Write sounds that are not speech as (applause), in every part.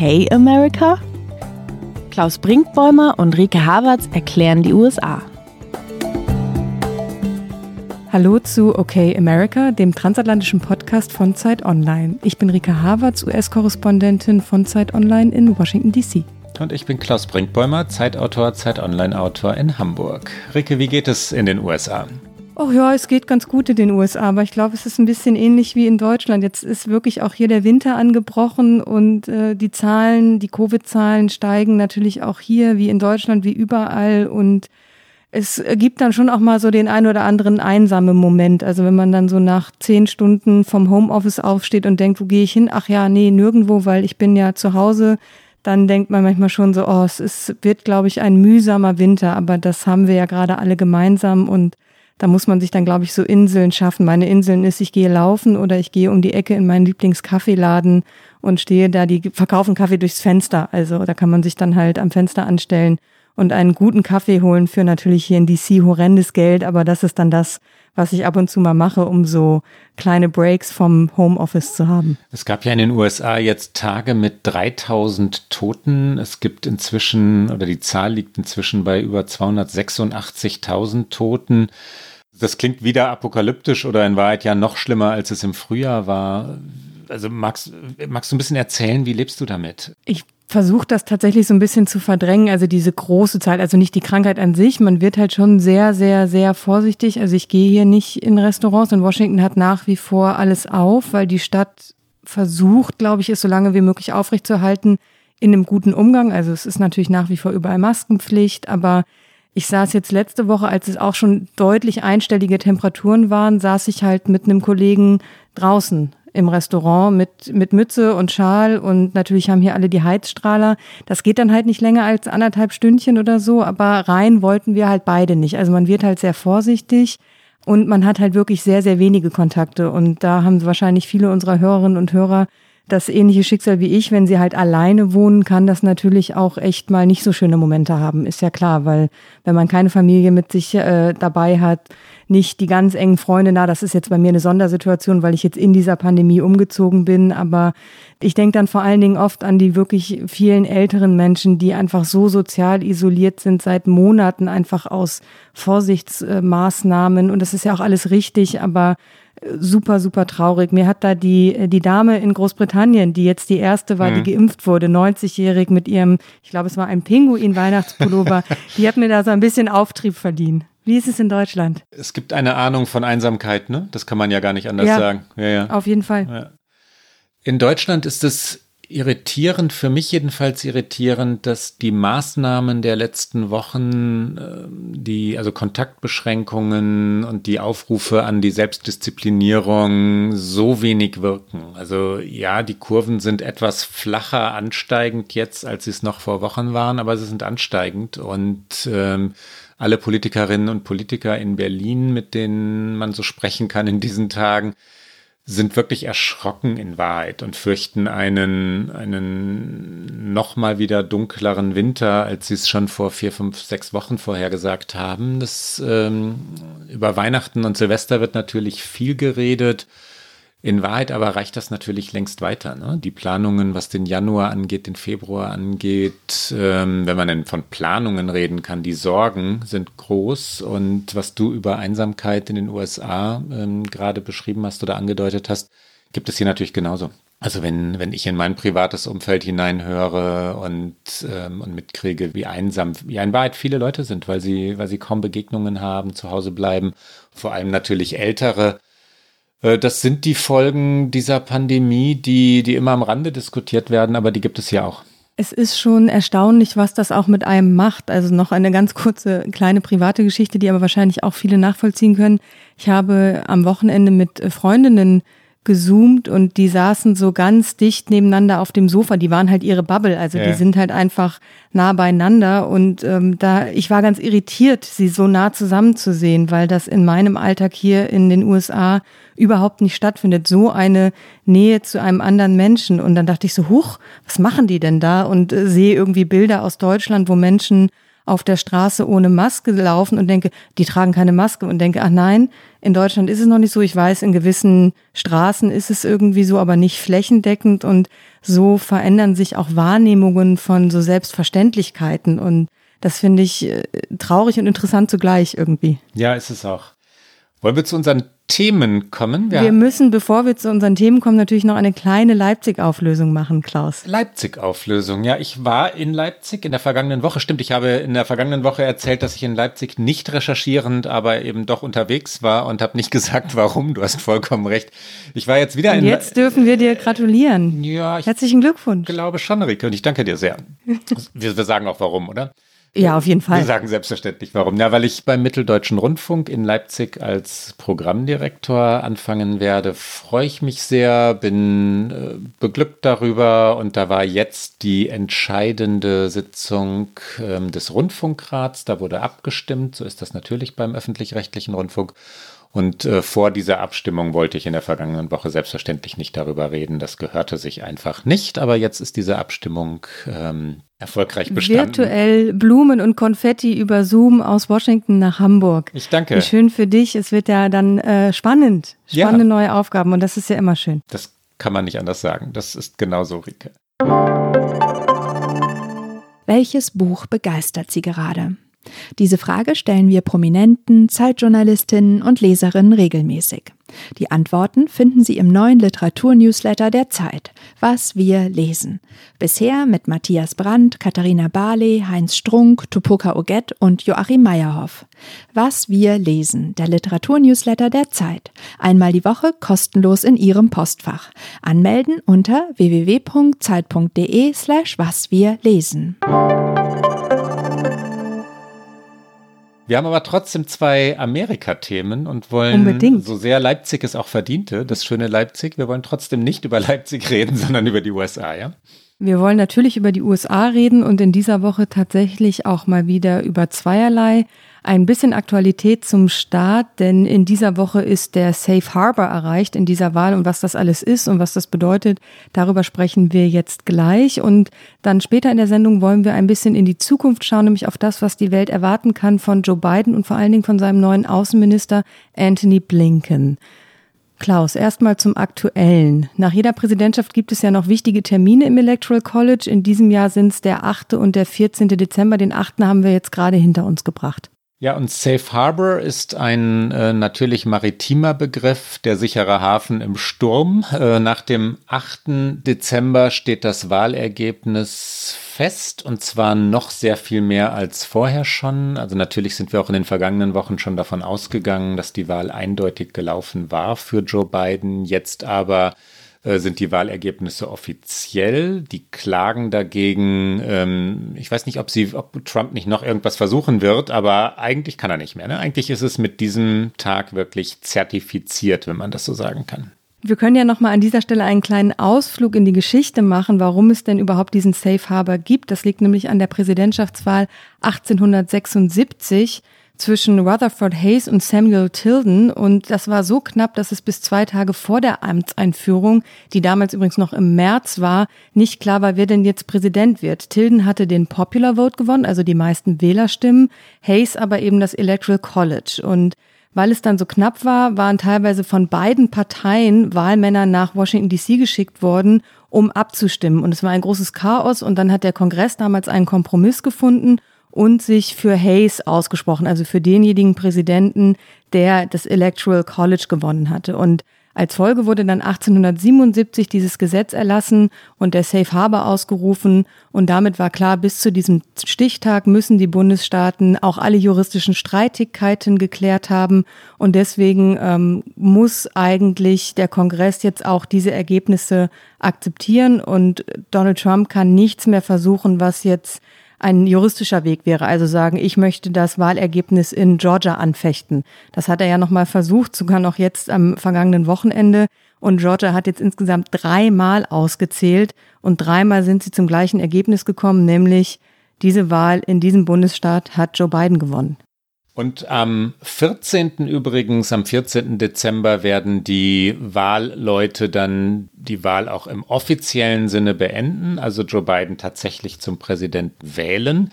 Okay America? Klaus Brinkbäumer und Rike Havertz erklären die USA. Hallo zu Okay America, dem transatlantischen Podcast von Zeit Online. Ich bin Rike Havertz, US-Korrespondentin von Zeit Online in Washington, D.C. Und ich bin Klaus Brinkbäumer, Zeitautor, Zeit Online-Autor in Hamburg. Rike, wie geht es in den USA? Oh ja, es geht ganz gut in den USA, aber ich glaube, es ist ein bisschen ähnlich wie in Deutschland. Jetzt ist wirklich auch hier der Winter angebrochen und äh, die Zahlen, die Covid-Zahlen steigen natürlich auch hier wie in Deutschland, wie überall. Und es gibt dann schon auch mal so den ein oder anderen einsamen Moment. Also wenn man dann so nach zehn Stunden vom Homeoffice aufsteht und denkt, wo gehe ich hin? Ach ja, nee, nirgendwo, weil ich bin ja zu Hause dann denkt man manchmal schon so, oh, es ist, wird, glaube ich, ein mühsamer Winter, aber das haben wir ja gerade alle gemeinsam und da muss man sich dann, glaube ich, so Inseln schaffen. Meine Inseln ist, ich gehe laufen oder ich gehe um die Ecke in meinen Lieblingskaffeeladen und stehe da, die verkaufen Kaffee durchs Fenster. Also da kann man sich dann halt am Fenster anstellen und einen guten Kaffee holen für natürlich hier in DC horrendes Geld, aber das ist dann das, was ich ab und zu mal mache, um so kleine Breaks vom Homeoffice zu haben. Es gab ja in den USA jetzt Tage mit 3000 Toten. Es gibt inzwischen, oder die Zahl liegt inzwischen bei über 286.000 Toten. Das klingt wieder apokalyptisch oder in Wahrheit ja noch schlimmer, als es im Frühjahr war. Also magst, magst du ein bisschen erzählen, wie lebst du damit? Ich versuche das tatsächlich so ein bisschen zu verdrängen, also diese große Zeit, also nicht die Krankheit an sich, man wird halt schon sehr, sehr, sehr vorsichtig. Also ich gehe hier nicht in Restaurants und Washington hat nach wie vor alles auf, weil die Stadt versucht, glaube ich, es so lange wie möglich aufrechtzuerhalten in einem guten Umgang. Also es ist natürlich nach wie vor überall Maskenpflicht, aber ich saß jetzt letzte Woche, als es auch schon deutlich einstellige Temperaturen waren, saß ich halt mit einem Kollegen draußen im Restaurant mit, mit Mütze und Schal und natürlich haben hier alle die Heizstrahler. Das geht dann halt nicht länger als anderthalb Stündchen oder so, aber rein wollten wir halt beide nicht. Also man wird halt sehr vorsichtig und man hat halt wirklich sehr, sehr wenige Kontakte und da haben wahrscheinlich viele unserer Hörerinnen und Hörer das ähnliche Schicksal wie ich, wenn sie halt alleine wohnen, kann das natürlich auch echt mal nicht so schöne Momente haben. Ist ja klar, weil wenn man keine Familie mit sich äh, dabei hat, nicht die ganz engen Freunde, na, das ist jetzt bei mir eine Sondersituation, weil ich jetzt in dieser Pandemie umgezogen bin, aber ich denke dann vor allen Dingen oft an die wirklich vielen älteren Menschen, die einfach so sozial isoliert sind seit Monaten, einfach aus Vorsichtsmaßnahmen. Und das ist ja auch alles richtig, aber super, super traurig. Mir hat da die, die Dame in Großbritannien, die jetzt die erste war, mhm. die geimpft wurde, 90-jährig mit ihrem, ich glaube, es war ein Pinguin-Weihnachtspullover, (laughs) die hat mir da so ein bisschen Auftrieb verdient. Wie ist es in Deutschland? Es gibt eine Ahnung von Einsamkeit, ne? Das kann man ja gar nicht anders ja, sagen. Ja, ja. Auf jeden Fall. Ja. In Deutschland ist es irritierend, für mich jedenfalls irritierend, dass die Maßnahmen der letzten Wochen, ähm, die, also Kontaktbeschränkungen und die Aufrufe an die Selbstdisziplinierung so wenig wirken. Also ja, die Kurven sind etwas flacher ansteigend jetzt, als sie es noch vor Wochen waren, aber sie sind ansteigend und ähm, alle Politikerinnen und Politiker in Berlin, mit denen man so sprechen kann in diesen Tagen, sind wirklich erschrocken in Wahrheit und fürchten einen, einen noch mal wieder dunkleren Winter, als sie es schon vor vier, fünf, sechs Wochen vorher gesagt haben. Das, ähm, über Weihnachten und Silvester wird natürlich viel geredet. In Wahrheit aber reicht das natürlich längst weiter. Ne? Die Planungen, was den Januar angeht, den Februar angeht, ähm, wenn man denn von Planungen reden kann, die Sorgen sind groß. Und was du über Einsamkeit in den USA ähm, gerade beschrieben hast oder angedeutet hast, gibt es hier natürlich genauso. Also wenn, wenn ich in mein privates Umfeld hineinhöre und, ähm, und mitkriege, wie einsam ja in Wahrheit viele Leute sind, weil sie, weil sie kaum Begegnungen haben, zu Hause bleiben, vor allem natürlich Ältere, das sind die Folgen dieser Pandemie, die, die immer am Rande diskutiert werden, aber die gibt es ja auch. Es ist schon erstaunlich, was das auch mit einem macht. Also noch eine ganz kurze kleine private Geschichte, die aber wahrscheinlich auch viele nachvollziehen können. Ich habe am Wochenende mit Freundinnen gezoomt und die saßen so ganz dicht nebeneinander auf dem Sofa. Die waren halt ihre Bubble, also ja. die sind halt einfach nah beieinander und ähm, da ich war ganz irritiert, sie so nah zusammenzusehen, weil das in meinem Alltag hier in den USA überhaupt nicht stattfindet. So eine Nähe zu einem anderen Menschen und dann dachte ich so, huch, was machen die denn da? Und äh, sehe irgendwie Bilder aus Deutschland, wo Menschen auf der Straße ohne Maske laufen und denke, die tragen keine Maske und denke, ach nein, in Deutschland ist es noch nicht so. Ich weiß, in gewissen Straßen ist es irgendwie so, aber nicht flächendeckend und so verändern sich auch Wahrnehmungen von so Selbstverständlichkeiten und das finde ich äh, traurig und interessant zugleich irgendwie. Ja, ist es auch. Wollen wir zu unseren Themen kommen? Wir, wir müssen, bevor wir zu unseren Themen kommen, natürlich noch eine kleine Leipzig-Auflösung machen, Klaus. Leipzig-Auflösung. Ja, ich war in Leipzig in der vergangenen Woche. Stimmt, ich habe in der vergangenen Woche erzählt, dass ich in Leipzig nicht recherchierend, aber eben doch unterwegs war und habe nicht (laughs) gesagt, warum. Du hast vollkommen recht. Ich war jetzt wieder und in. Jetzt dürfen wir dir gratulieren. Ja, ich herzlichen Glückwunsch. Glaube schon, Rike, und ich danke dir sehr. (laughs) wir, wir sagen auch warum, oder? Ja, auf jeden Fall. Wir sagen selbstverständlich warum. Ja, weil ich beim Mitteldeutschen Rundfunk in Leipzig als Programmdirektor anfangen werde, freue ich mich sehr, bin äh, beglückt darüber und da war jetzt die entscheidende Sitzung ähm, des Rundfunkrats. Da wurde abgestimmt, so ist das natürlich beim öffentlich-rechtlichen Rundfunk. Und äh, vor dieser Abstimmung wollte ich in der vergangenen Woche selbstverständlich nicht darüber reden. Das gehörte sich einfach nicht. Aber jetzt ist diese Abstimmung ähm, erfolgreich bestanden. Virtuell Blumen und Konfetti über Zoom aus Washington nach Hamburg. Ich danke. Wie schön für dich. Es wird ja dann äh, spannend. Spannende ja. neue Aufgaben. Und das ist ja immer schön. Das kann man nicht anders sagen. Das ist genauso, Rike. Welches Buch begeistert Sie gerade? Diese Frage stellen wir Prominenten, Zeitjournalistinnen und Leserinnen regelmäßig. Die Antworten finden Sie im neuen Literaturnewsletter der Zeit, Was wir lesen. Bisher mit Matthias Brandt, Katharina Barley, Heinz Strunk, Tupoka Oget und Joachim Meyerhoff. Was wir lesen, der Literaturnewsletter der Zeit. Einmal die Woche kostenlos in Ihrem Postfach. Anmelden unter www.zeit.de slash was wir lesen. Wir haben aber trotzdem zwei Amerika-Themen und wollen, Unbedingt. so sehr Leipzig es auch verdiente, das schöne Leipzig, wir wollen trotzdem nicht über Leipzig reden, (laughs) sondern über die USA, ja? Wir wollen natürlich über die USA reden und in dieser Woche tatsächlich auch mal wieder über zweierlei. Ein bisschen Aktualität zum Start, denn in dieser Woche ist der Safe Harbor erreicht in dieser Wahl und was das alles ist und was das bedeutet, darüber sprechen wir jetzt gleich. Und dann später in der Sendung wollen wir ein bisschen in die Zukunft schauen, nämlich auf das, was die Welt erwarten kann von Joe Biden und vor allen Dingen von seinem neuen Außenminister Anthony Blinken. Klaus, erstmal zum Aktuellen. Nach jeder Präsidentschaft gibt es ja noch wichtige Termine im Electoral College. In diesem Jahr sind es der 8. und der 14. Dezember. Den 8. haben wir jetzt gerade hinter uns gebracht. Ja, und Safe Harbor ist ein äh, natürlich maritimer Begriff, der sichere Hafen im Sturm. Äh, nach dem 8. Dezember steht das Wahlergebnis fest und zwar noch sehr viel mehr als vorher schon. Also natürlich sind wir auch in den vergangenen Wochen schon davon ausgegangen, dass die Wahl eindeutig gelaufen war für Joe Biden. Jetzt aber sind die Wahlergebnisse offiziell. Die klagen dagegen. Ähm, ich weiß nicht, ob sie, ob Trump nicht noch irgendwas versuchen wird, aber eigentlich kann er nicht mehr. Ne? Eigentlich ist es mit diesem Tag wirklich zertifiziert, wenn man das so sagen kann. Wir können ja noch mal an dieser Stelle einen kleinen Ausflug in die Geschichte machen, warum es denn überhaupt diesen Safe Harbor gibt. Das liegt nämlich an der Präsidentschaftswahl 1876 zwischen Rutherford Hayes und Samuel Tilden und das war so knapp, dass es bis zwei Tage vor der Amtseinführung, die damals übrigens noch im März war, nicht klar war, wer denn jetzt Präsident wird. Tilden hatte den Popular Vote gewonnen, also die meisten Wählerstimmen, Hayes aber eben das Electoral College und weil es dann so knapp war, waren teilweise von beiden Parteien Wahlmänner nach Washington DC geschickt worden, um abzustimmen. Und es war ein großes Chaos und dann hat der Kongress damals einen Kompromiss gefunden und sich für Hayes ausgesprochen, also für denjenigen Präsidenten, der das Electoral College gewonnen hatte. Und als Folge wurde dann 1877 dieses Gesetz erlassen und der Safe Harbor ausgerufen. Und damit war klar, bis zu diesem Stichtag müssen die Bundesstaaten auch alle juristischen Streitigkeiten geklärt haben. Und deswegen ähm, muss eigentlich der Kongress jetzt auch diese Ergebnisse akzeptieren. Und Donald Trump kann nichts mehr versuchen, was jetzt ein juristischer Weg wäre, also sagen, ich möchte das Wahlergebnis in Georgia anfechten. Das hat er ja nochmal versucht, sogar noch jetzt am vergangenen Wochenende. Und Georgia hat jetzt insgesamt dreimal ausgezählt und dreimal sind sie zum gleichen Ergebnis gekommen, nämlich diese Wahl in diesem Bundesstaat hat Joe Biden gewonnen. Und am 14. übrigens, am 14. Dezember werden die Wahlleute dann die Wahl auch im offiziellen Sinne beenden, also Joe Biden tatsächlich zum Präsidenten wählen.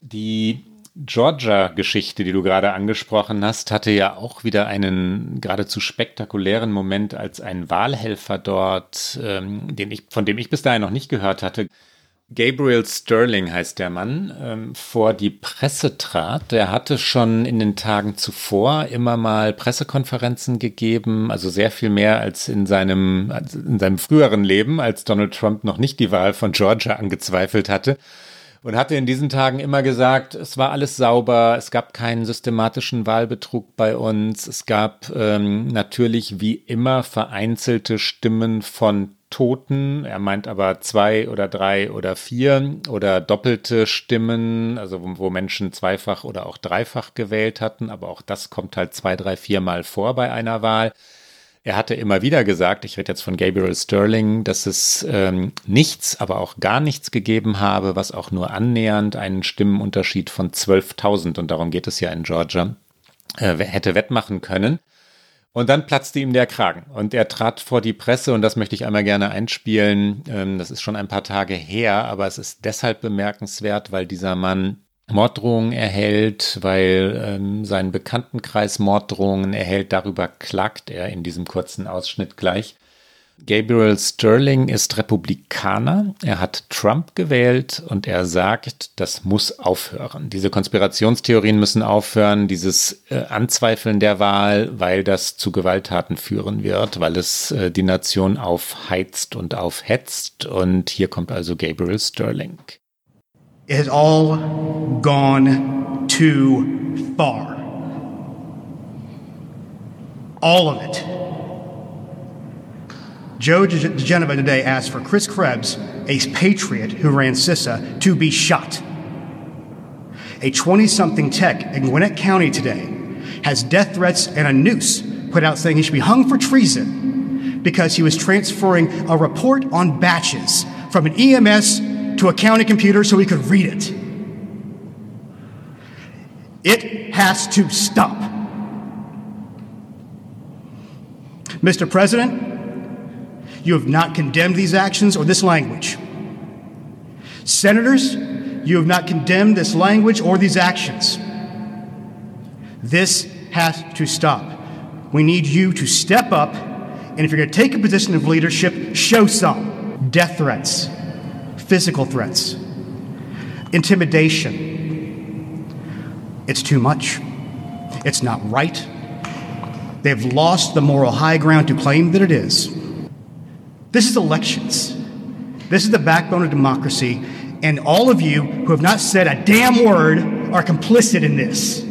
Die Georgia-Geschichte, die du gerade angesprochen hast, hatte ja auch wieder einen geradezu spektakulären Moment, als ein Wahlhelfer dort, ähm, den ich, von dem ich bis dahin noch nicht gehört hatte, Gabriel Sterling heißt der Mann, ähm, vor die Presse trat. Der hatte schon in den Tagen zuvor immer mal Pressekonferenzen gegeben, also sehr viel mehr als in seinem, in seinem früheren Leben, als Donald Trump noch nicht die Wahl von Georgia angezweifelt hatte. Und hatte in diesen Tagen immer gesagt, es war alles sauber, es gab keinen systematischen Wahlbetrug bei uns, es gab ähm, natürlich wie immer vereinzelte Stimmen von Toten. Er meint aber zwei oder drei oder vier oder doppelte Stimmen, also wo, wo, Menschen zweifach oder auch dreifach gewählt hatten. Aber auch das kommt halt zwei, drei, viermal vor bei einer Wahl. Er hatte immer wieder gesagt, ich rede jetzt von Gabriel Sterling, dass es ähm, nichts, aber auch gar nichts gegeben habe, was auch nur annähernd einen Stimmenunterschied von 12.000, und darum geht es ja in Georgia, äh, hätte wettmachen können. Und dann platzte ihm der Kragen und er trat vor die Presse und das möchte ich einmal gerne einspielen. Ähm, das ist schon ein paar Tage her, aber es ist deshalb bemerkenswert, weil dieser Mann Morddrohungen erhält, weil ähm, sein Bekanntenkreis Morddrohungen erhält. Darüber klagt er in diesem kurzen Ausschnitt gleich. Gabriel Sterling ist Republikaner. Er hat Trump gewählt und er sagt, das muss aufhören. Diese Konspirationstheorien müssen aufhören, dieses äh, Anzweifeln der Wahl, weil das zu Gewalttaten führen wird, weil es äh, die Nation aufheizt und aufhetzt. Und hier kommt also Gabriel Sterling. It all gone too far. All of it. Joe DeGeneva today asked for Chris Krebs, a patriot who ran CISA, to be shot. A 20 something tech in Gwinnett County today has death threats and a noose put out saying he should be hung for treason because he was transferring a report on batches from an EMS to a county computer so he could read it. It has to stop. Mr. President, you have not condemned these actions or this language. Senators, you have not condemned this language or these actions. This has to stop. We need you to step up, and if you're going to take a position of leadership, show some. Death threats, physical threats, intimidation. It's too much. It's not right. They've lost the moral high ground to claim that it is. This is elections. This is the backbone of democracy. And all of you who have not said a damn word are complicit in this.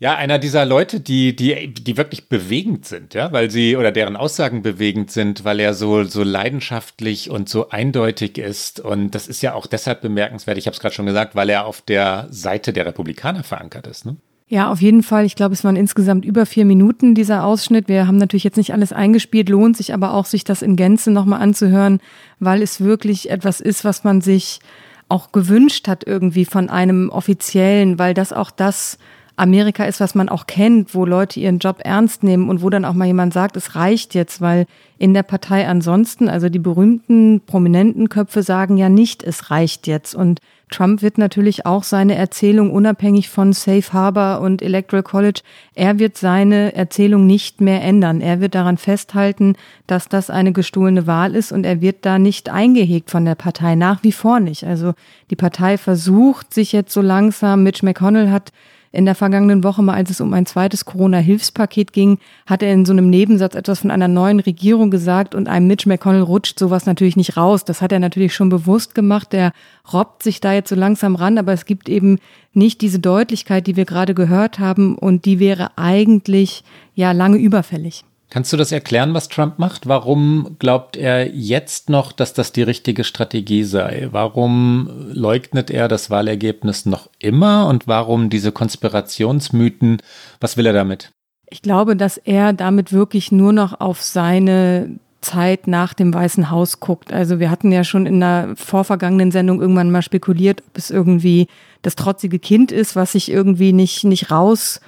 Ja, einer dieser Leute, die, die, die wirklich bewegend sind, ja, weil sie oder deren Aussagen bewegend sind, weil er so, so leidenschaftlich und so eindeutig ist. Und das ist ja auch deshalb bemerkenswert, ich habe es gerade schon gesagt, weil er auf der Seite der Republikaner verankert ist. Ne? Ja, auf jeden Fall. Ich glaube, es waren insgesamt über vier Minuten dieser Ausschnitt. Wir haben natürlich jetzt nicht alles eingespielt, lohnt sich aber auch, sich das in Gänze nochmal anzuhören, weil es wirklich etwas ist, was man sich auch gewünscht hat irgendwie von einem Offiziellen, weil das auch das Amerika ist, was man auch kennt, wo Leute ihren Job ernst nehmen und wo dann auch mal jemand sagt, es reicht jetzt, weil in der Partei ansonsten, also die berühmten, prominenten Köpfe sagen ja nicht, es reicht jetzt. Und Trump wird natürlich auch seine Erzählung unabhängig von Safe Harbor und Electoral College, er wird seine Erzählung nicht mehr ändern. Er wird daran festhalten, dass das eine gestohlene Wahl ist und er wird da nicht eingehegt von der Partei, nach wie vor nicht. Also die Partei versucht sich jetzt so langsam, Mitch McConnell hat in der vergangenen Woche mal, als es um ein zweites Corona-Hilfspaket ging, hat er in so einem Nebensatz etwas von einer neuen Regierung gesagt und einem Mitch McConnell rutscht sowas natürlich nicht raus. Das hat er natürlich schon bewusst gemacht. Der robbt sich da jetzt so langsam ran, aber es gibt eben nicht diese Deutlichkeit, die wir gerade gehört haben und die wäre eigentlich ja lange überfällig. Kannst du das erklären, was Trump macht? Warum glaubt er jetzt noch, dass das die richtige Strategie sei? Warum leugnet er das Wahlergebnis noch immer und warum diese Konspirationsmythen? Was will er damit? Ich glaube, dass er damit wirklich nur noch auf seine Zeit nach dem Weißen Haus guckt. Also wir hatten ja schon in einer vorvergangenen Sendung irgendwann mal spekuliert, ob es irgendwie das trotzige Kind ist, was sich irgendwie nicht, nicht raus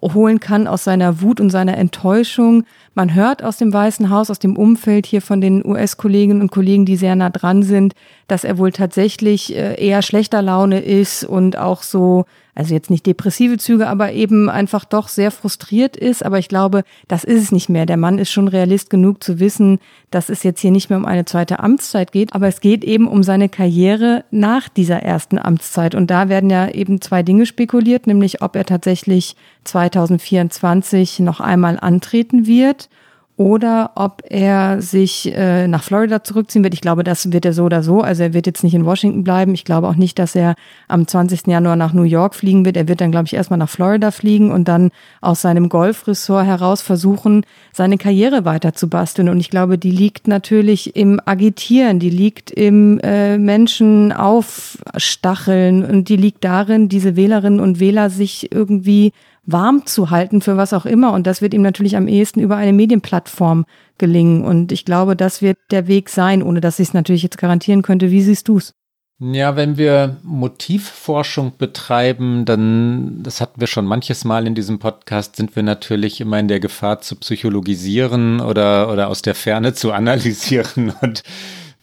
holen kann aus seiner Wut und seiner Enttäuschung. man hört aus dem Weißen Haus, aus dem Umfeld hier von den US-Kolleginnen und Kollegen, die sehr nah dran sind, dass er wohl tatsächlich äh, eher schlechter Laune ist und auch so also jetzt nicht depressive Züge, aber eben einfach doch sehr frustriert ist. Aber ich glaube, das ist es nicht mehr. Der Mann ist schon realist genug zu wissen, dass es jetzt hier nicht mehr um eine zweite Amtszeit geht, aber es geht eben um seine Karriere nach dieser ersten Amtszeit. Und da werden ja eben zwei Dinge spekuliert, nämlich ob er tatsächlich 2024 noch einmal antreten wird oder ob er sich äh, nach Florida zurückziehen wird. Ich glaube, das wird er so oder so. Also er wird jetzt nicht in Washington bleiben. Ich glaube auch nicht, dass er am 20. Januar nach New York fliegen wird. Er wird dann, glaube ich, erstmal nach Florida fliegen und dann aus seinem Golfressort heraus versuchen, seine Karriere weiter zu basteln. Und ich glaube, die liegt natürlich im Agitieren, die liegt im äh, Menschen aufstacheln und die liegt darin, diese Wählerinnen und Wähler sich irgendwie warm zu halten für was auch immer. Und das wird ihm natürlich am ehesten über eine Medienplattform gelingen. Und ich glaube, das wird der Weg sein, ohne dass ich es natürlich jetzt garantieren könnte. Wie siehst du es? Ja, wenn wir Motivforschung betreiben, dann, das hatten wir schon manches Mal in diesem Podcast, sind wir natürlich immer in der Gefahr zu psychologisieren oder, oder aus der Ferne zu analysieren. (laughs) Und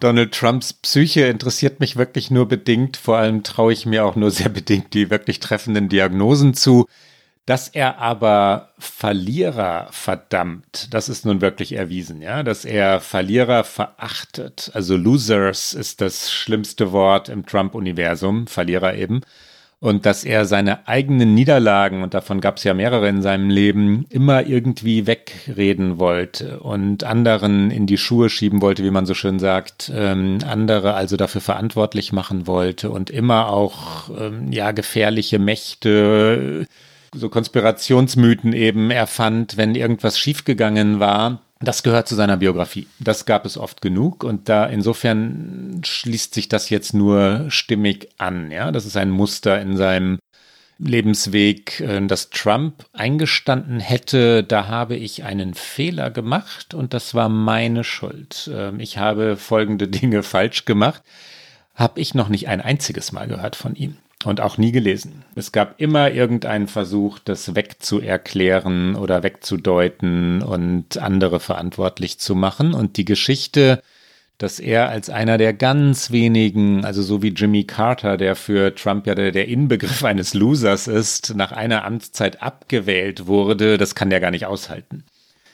Donald Trumps Psyche interessiert mich wirklich nur bedingt. Vor allem traue ich mir auch nur sehr bedingt die wirklich treffenden Diagnosen zu. Dass er aber Verlierer verdammt, das ist nun wirklich erwiesen, ja, dass er Verlierer verachtet. Also Losers ist das schlimmste Wort im Trump-Universum, Verlierer eben. Und dass er seine eigenen Niederlagen, und davon gab es ja mehrere in seinem Leben, immer irgendwie wegreden wollte und anderen in die Schuhe schieben wollte, wie man so schön sagt, ähm, andere also dafür verantwortlich machen wollte und immer auch ähm, ja gefährliche Mächte so Konspirationsmythen eben erfand, wenn irgendwas schiefgegangen war. Das gehört zu seiner Biografie. Das gab es oft genug und da insofern schließt sich das jetzt nur stimmig an. Ja, das ist ein Muster in seinem Lebensweg, äh, dass Trump eingestanden hätte, da habe ich einen Fehler gemacht und das war meine Schuld. Ähm, ich habe folgende (laughs) Dinge falsch gemacht, habe ich noch nicht ein einziges Mal gehört von ihm und auch nie gelesen. Es gab immer irgendeinen Versuch, das wegzuerklären oder wegzudeuten und andere verantwortlich zu machen. Und die Geschichte, dass er als einer der ganz wenigen, also so wie Jimmy Carter, der für Trump ja der, der Inbegriff eines Losers ist, nach einer Amtszeit abgewählt wurde, das kann der gar nicht aushalten.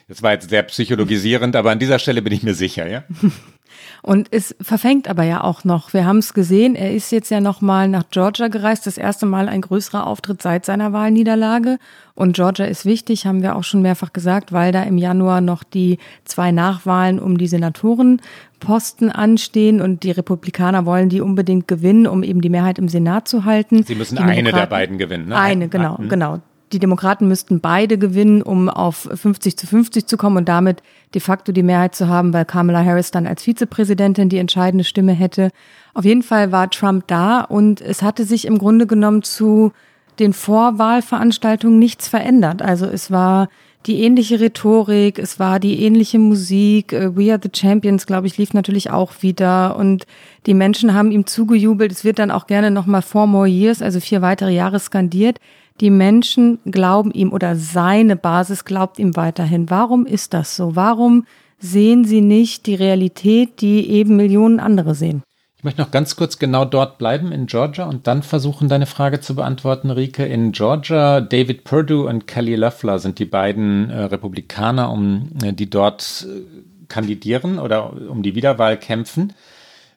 Das war jetzt sehr psychologisierend, aber an dieser Stelle bin ich mir sicher, ja. (laughs) Und es verfängt aber ja auch noch. Wir haben es gesehen, er ist jetzt ja nochmal nach Georgia gereist, das erste Mal ein größerer Auftritt seit seiner Wahlniederlage. Und Georgia ist wichtig, haben wir auch schon mehrfach gesagt, weil da im Januar noch die zwei Nachwahlen um die Senatorenposten anstehen und die Republikaner wollen die unbedingt gewinnen, um eben die Mehrheit im Senat zu halten. Sie müssen eine der beiden gewinnen. Ne? Eine, genau, genau die Demokraten müssten beide gewinnen, um auf 50 zu 50 zu kommen und damit de facto die Mehrheit zu haben, weil Kamala Harris dann als Vizepräsidentin die entscheidende Stimme hätte. Auf jeden Fall war Trump da und es hatte sich im Grunde genommen zu den Vorwahlveranstaltungen nichts verändert. Also es war die ähnliche Rhetorik, es war die ähnliche Musik. Äh, We Are the Champions, glaube ich, lief natürlich auch wieder und die Menschen haben ihm zugejubelt. Es wird dann auch gerne nochmal Four More Years, also vier weitere Jahre skandiert. Die Menschen glauben ihm oder seine Basis glaubt ihm weiterhin. Warum ist das so? Warum sehen sie nicht die Realität, die eben Millionen andere sehen? Ich möchte noch ganz kurz genau dort bleiben in Georgia und dann versuchen, deine Frage zu beantworten, Rike. In Georgia, David Perdue und Kelly Loeffler sind die beiden äh, Republikaner, um, äh, die dort äh, kandidieren oder um die Wiederwahl kämpfen.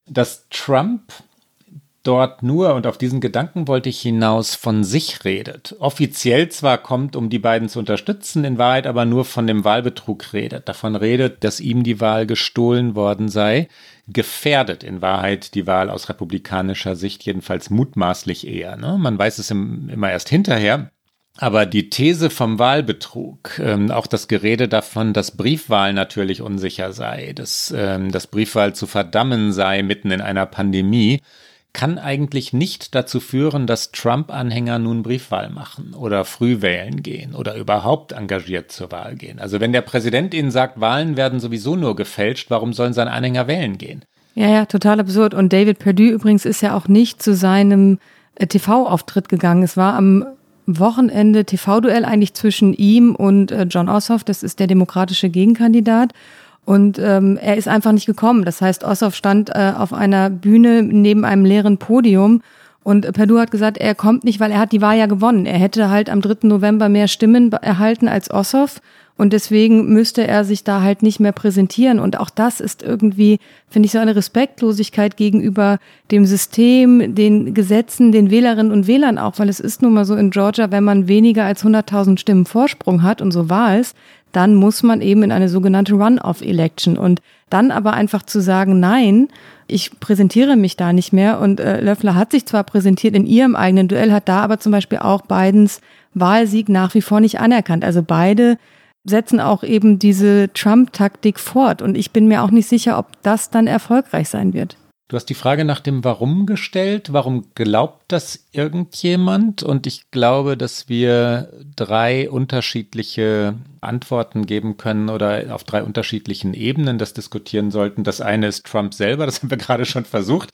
Dass Trump dort nur, und auf diesen Gedanken wollte ich hinaus, von sich redet. Offiziell zwar kommt, um die beiden zu unterstützen, in Wahrheit aber nur von dem Wahlbetrug redet. Davon redet, dass ihm die Wahl gestohlen worden sei. Gefährdet in Wahrheit die Wahl aus republikanischer Sicht jedenfalls mutmaßlich eher. Ne? Man weiß es im, immer erst hinterher. Aber die These vom Wahlbetrug, ähm, auch das Gerede davon, dass Briefwahl natürlich unsicher sei, dass, ähm, dass Briefwahl zu verdammen sei mitten in einer Pandemie, kann eigentlich nicht dazu führen, dass Trump-Anhänger nun Briefwahl machen oder früh wählen gehen oder überhaupt engagiert zur Wahl gehen. Also wenn der Präsident ihnen sagt, Wahlen werden sowieso nur gefälscht, warum sollen seine Anhänger wählen gehen? Ja, ja, total absurd. Und David Perdue übrigens ist ja auch nicht zu seinem äh, TV-Auftritt gegangen. Es war am Wochenende TV-Duell eigentlich zwischen ihm und äh, John Ossoff, das ist der demokratische Gegenkandidat. Und ähm, er ist einfach nicht gekommen. Das heißt, Ossoff stand äh, auf einer Bühne neben einem leeren Podium und Perdue hat gesagt, er kommt nicht, weil er hat die Wahl ja gewonnen. Er hätte halt am 3. November mehr Stimmen erhalten als Ossoff. Und deswegen müsste er sich da halt nicht mehr präsentieren. Und auch das ist irgendwie, finde ich, so eine Respektlosigkeit gegenüber dem System, den Gesetzen, den Wählerinnen und Wählern auch. Weil es ist nun mal so in Georgia, wenn man weniger als 100.000 Stimmen Vorsprung hat, und so war es, dann muss man eben in eine sogenannte Run-off-Election. Und dann aber einfach zu sagen, nein, ich präsentiere mich da nicht mehr. Und äh, Löffler hat sich zwar präsentiert in ihrem eigenen Duell, hat da aber zum Beispiel auch Bidens Wahlsieg nach wie vor nicht anerkannt. Also beide setzen auch eben diese Trump-Taktik fort. Und ich bin mir auch nicht sicher, ob das dann erfolgreich sein wird. Du hast die Frage nach dem Warum gestellt. Warum glaubt das irgendjemand? Und ich glaube, dass wir drei unterschiedliche Antworten geben können oder auf drei unterschiedlichen Ebenen das diskutieren sollten. Das eine ist Trump selber, das (laughs) haben wir gerade schon versucht.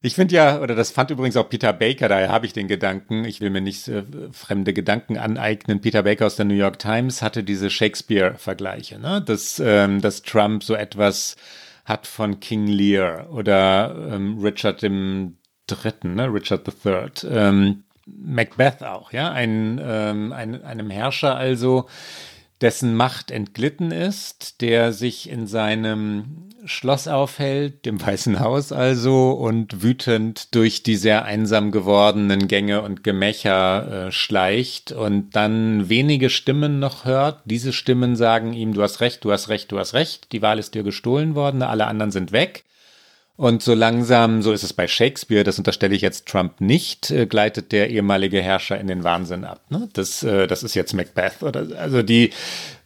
Ich finde ja, oder das fand übrigens auch Peter Baker, daher habe ich den Gedanken, ich will mir nicht äh, fremde Gedanken aneignen. Peter Baker aus der New York Times hatte diese Shakespeare-Vergleiche, ne? dass, ähm, dass Trump so etwas hat von King Lear oder ähm, Richard dem Dritten, ne? Richard III. Ähm, Macbeth auch, ja, ein, ähm, ein, einem Herrscher also, dessen Macht entglitten ist, der sich in seinem Schloss aufhält, dem Weißen Haus also, und wütend durch die sehr einsam gewordenen Gänge und Gemächer äh, schleicht und dann wenige Stimmen noch hört. Diese Stimmen sagen ihm, du hast recht, du hast recht, du hast recht, die Wahl ist dir gestohlen worden, alle anderen sind weg. Und so langsam, so ist es bei Shakespeare, das unterstelle ich jetzt Trump nicht, äh, gleitet der ehemalige Herrscher in den Wahnsinn ab. Ne? Das, äh, das ist jetzt Macbeth oder also die,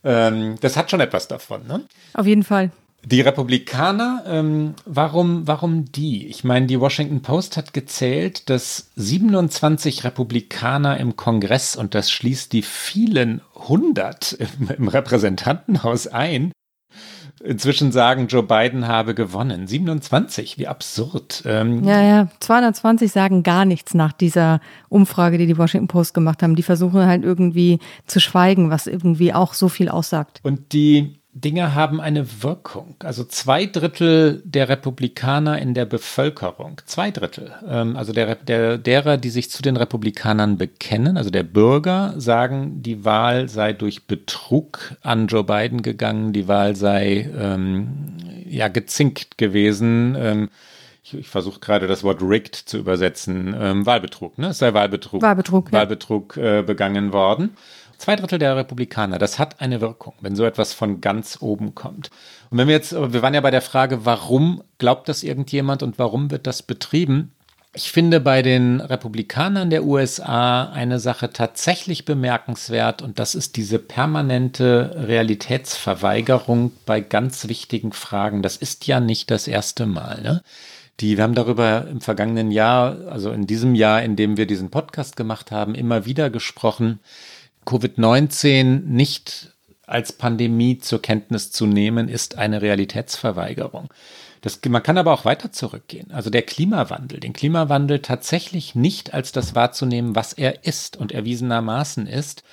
ähm, das hat schon etwas davon. Ne? Auf jeden Fall. Die Republikaner, ähm, warum, warum die? Ich meine, die Washington Post hat gezählt, dass 27 Republikaner im Kongress, und das schließt die vielen hundert im, im Repräsentantenhaus ein, inzwischen sagen, Joe Biden habe gewonnen. 27, wie absurd. Ähm ja, ja, 220 sagen gar nichts nach dieser Umfrage, die die Washington Post gemacht haben. Die versuchen halt irgendwie zu schweigen, was irgendwie auch so viel aussagt. Und die Dinge haben eine Wirkung. Also zwei Drittel der Republikaner in der Bevölkerung, zwei Drittel, ähm, also der, der, derer, die sich zu den Republikanern bekennen, also der Bürger, sagen, die Wahl sei durch Betrug an Joe Biden gegangen, die Wahl sei ähm, ja gezinkt gewesen. Ähm, ich, ich versuche gerade das Wort rigged zu übersetzen. Ähm, Wahlbetrug, ne? Es sei Wahlbetrug. Wahlbetrug. Wahlbetrug äh, begangen worden. Zwei Drittel der Republikaner, das hat eine Wirkung, wenn so etwas von ganz oben kommt. Und wenn wir jetzt, wir waren ja bei der Frage, warum glaubt das irgendjemand und warum wird das betrieben? Ich finde bei den Republikanern der USA eine Sache tatsächlich bemerkenswert und das ist diese permanente Realitätsverweigerung bei ganz wichtigen Fragen. Das ist ja nicht das erste Mal. Ne? Die, wir haben darüber im vergangenen Jahr, also in diesem Jahr, in dem wir diesen Podcast gemacht haben, immer wieder gesprochen. Covid-19 nicht als Pandemie zur Kenntnis zu nehmen, ist eine Realitätsverweigerung. Das, man kann aber auch weiter zurückgehen. Also der Klimawandel, den Klimawandel tatsächlich nicht als das wahrzunehmen, was er ist und erwiesenermaßen ist,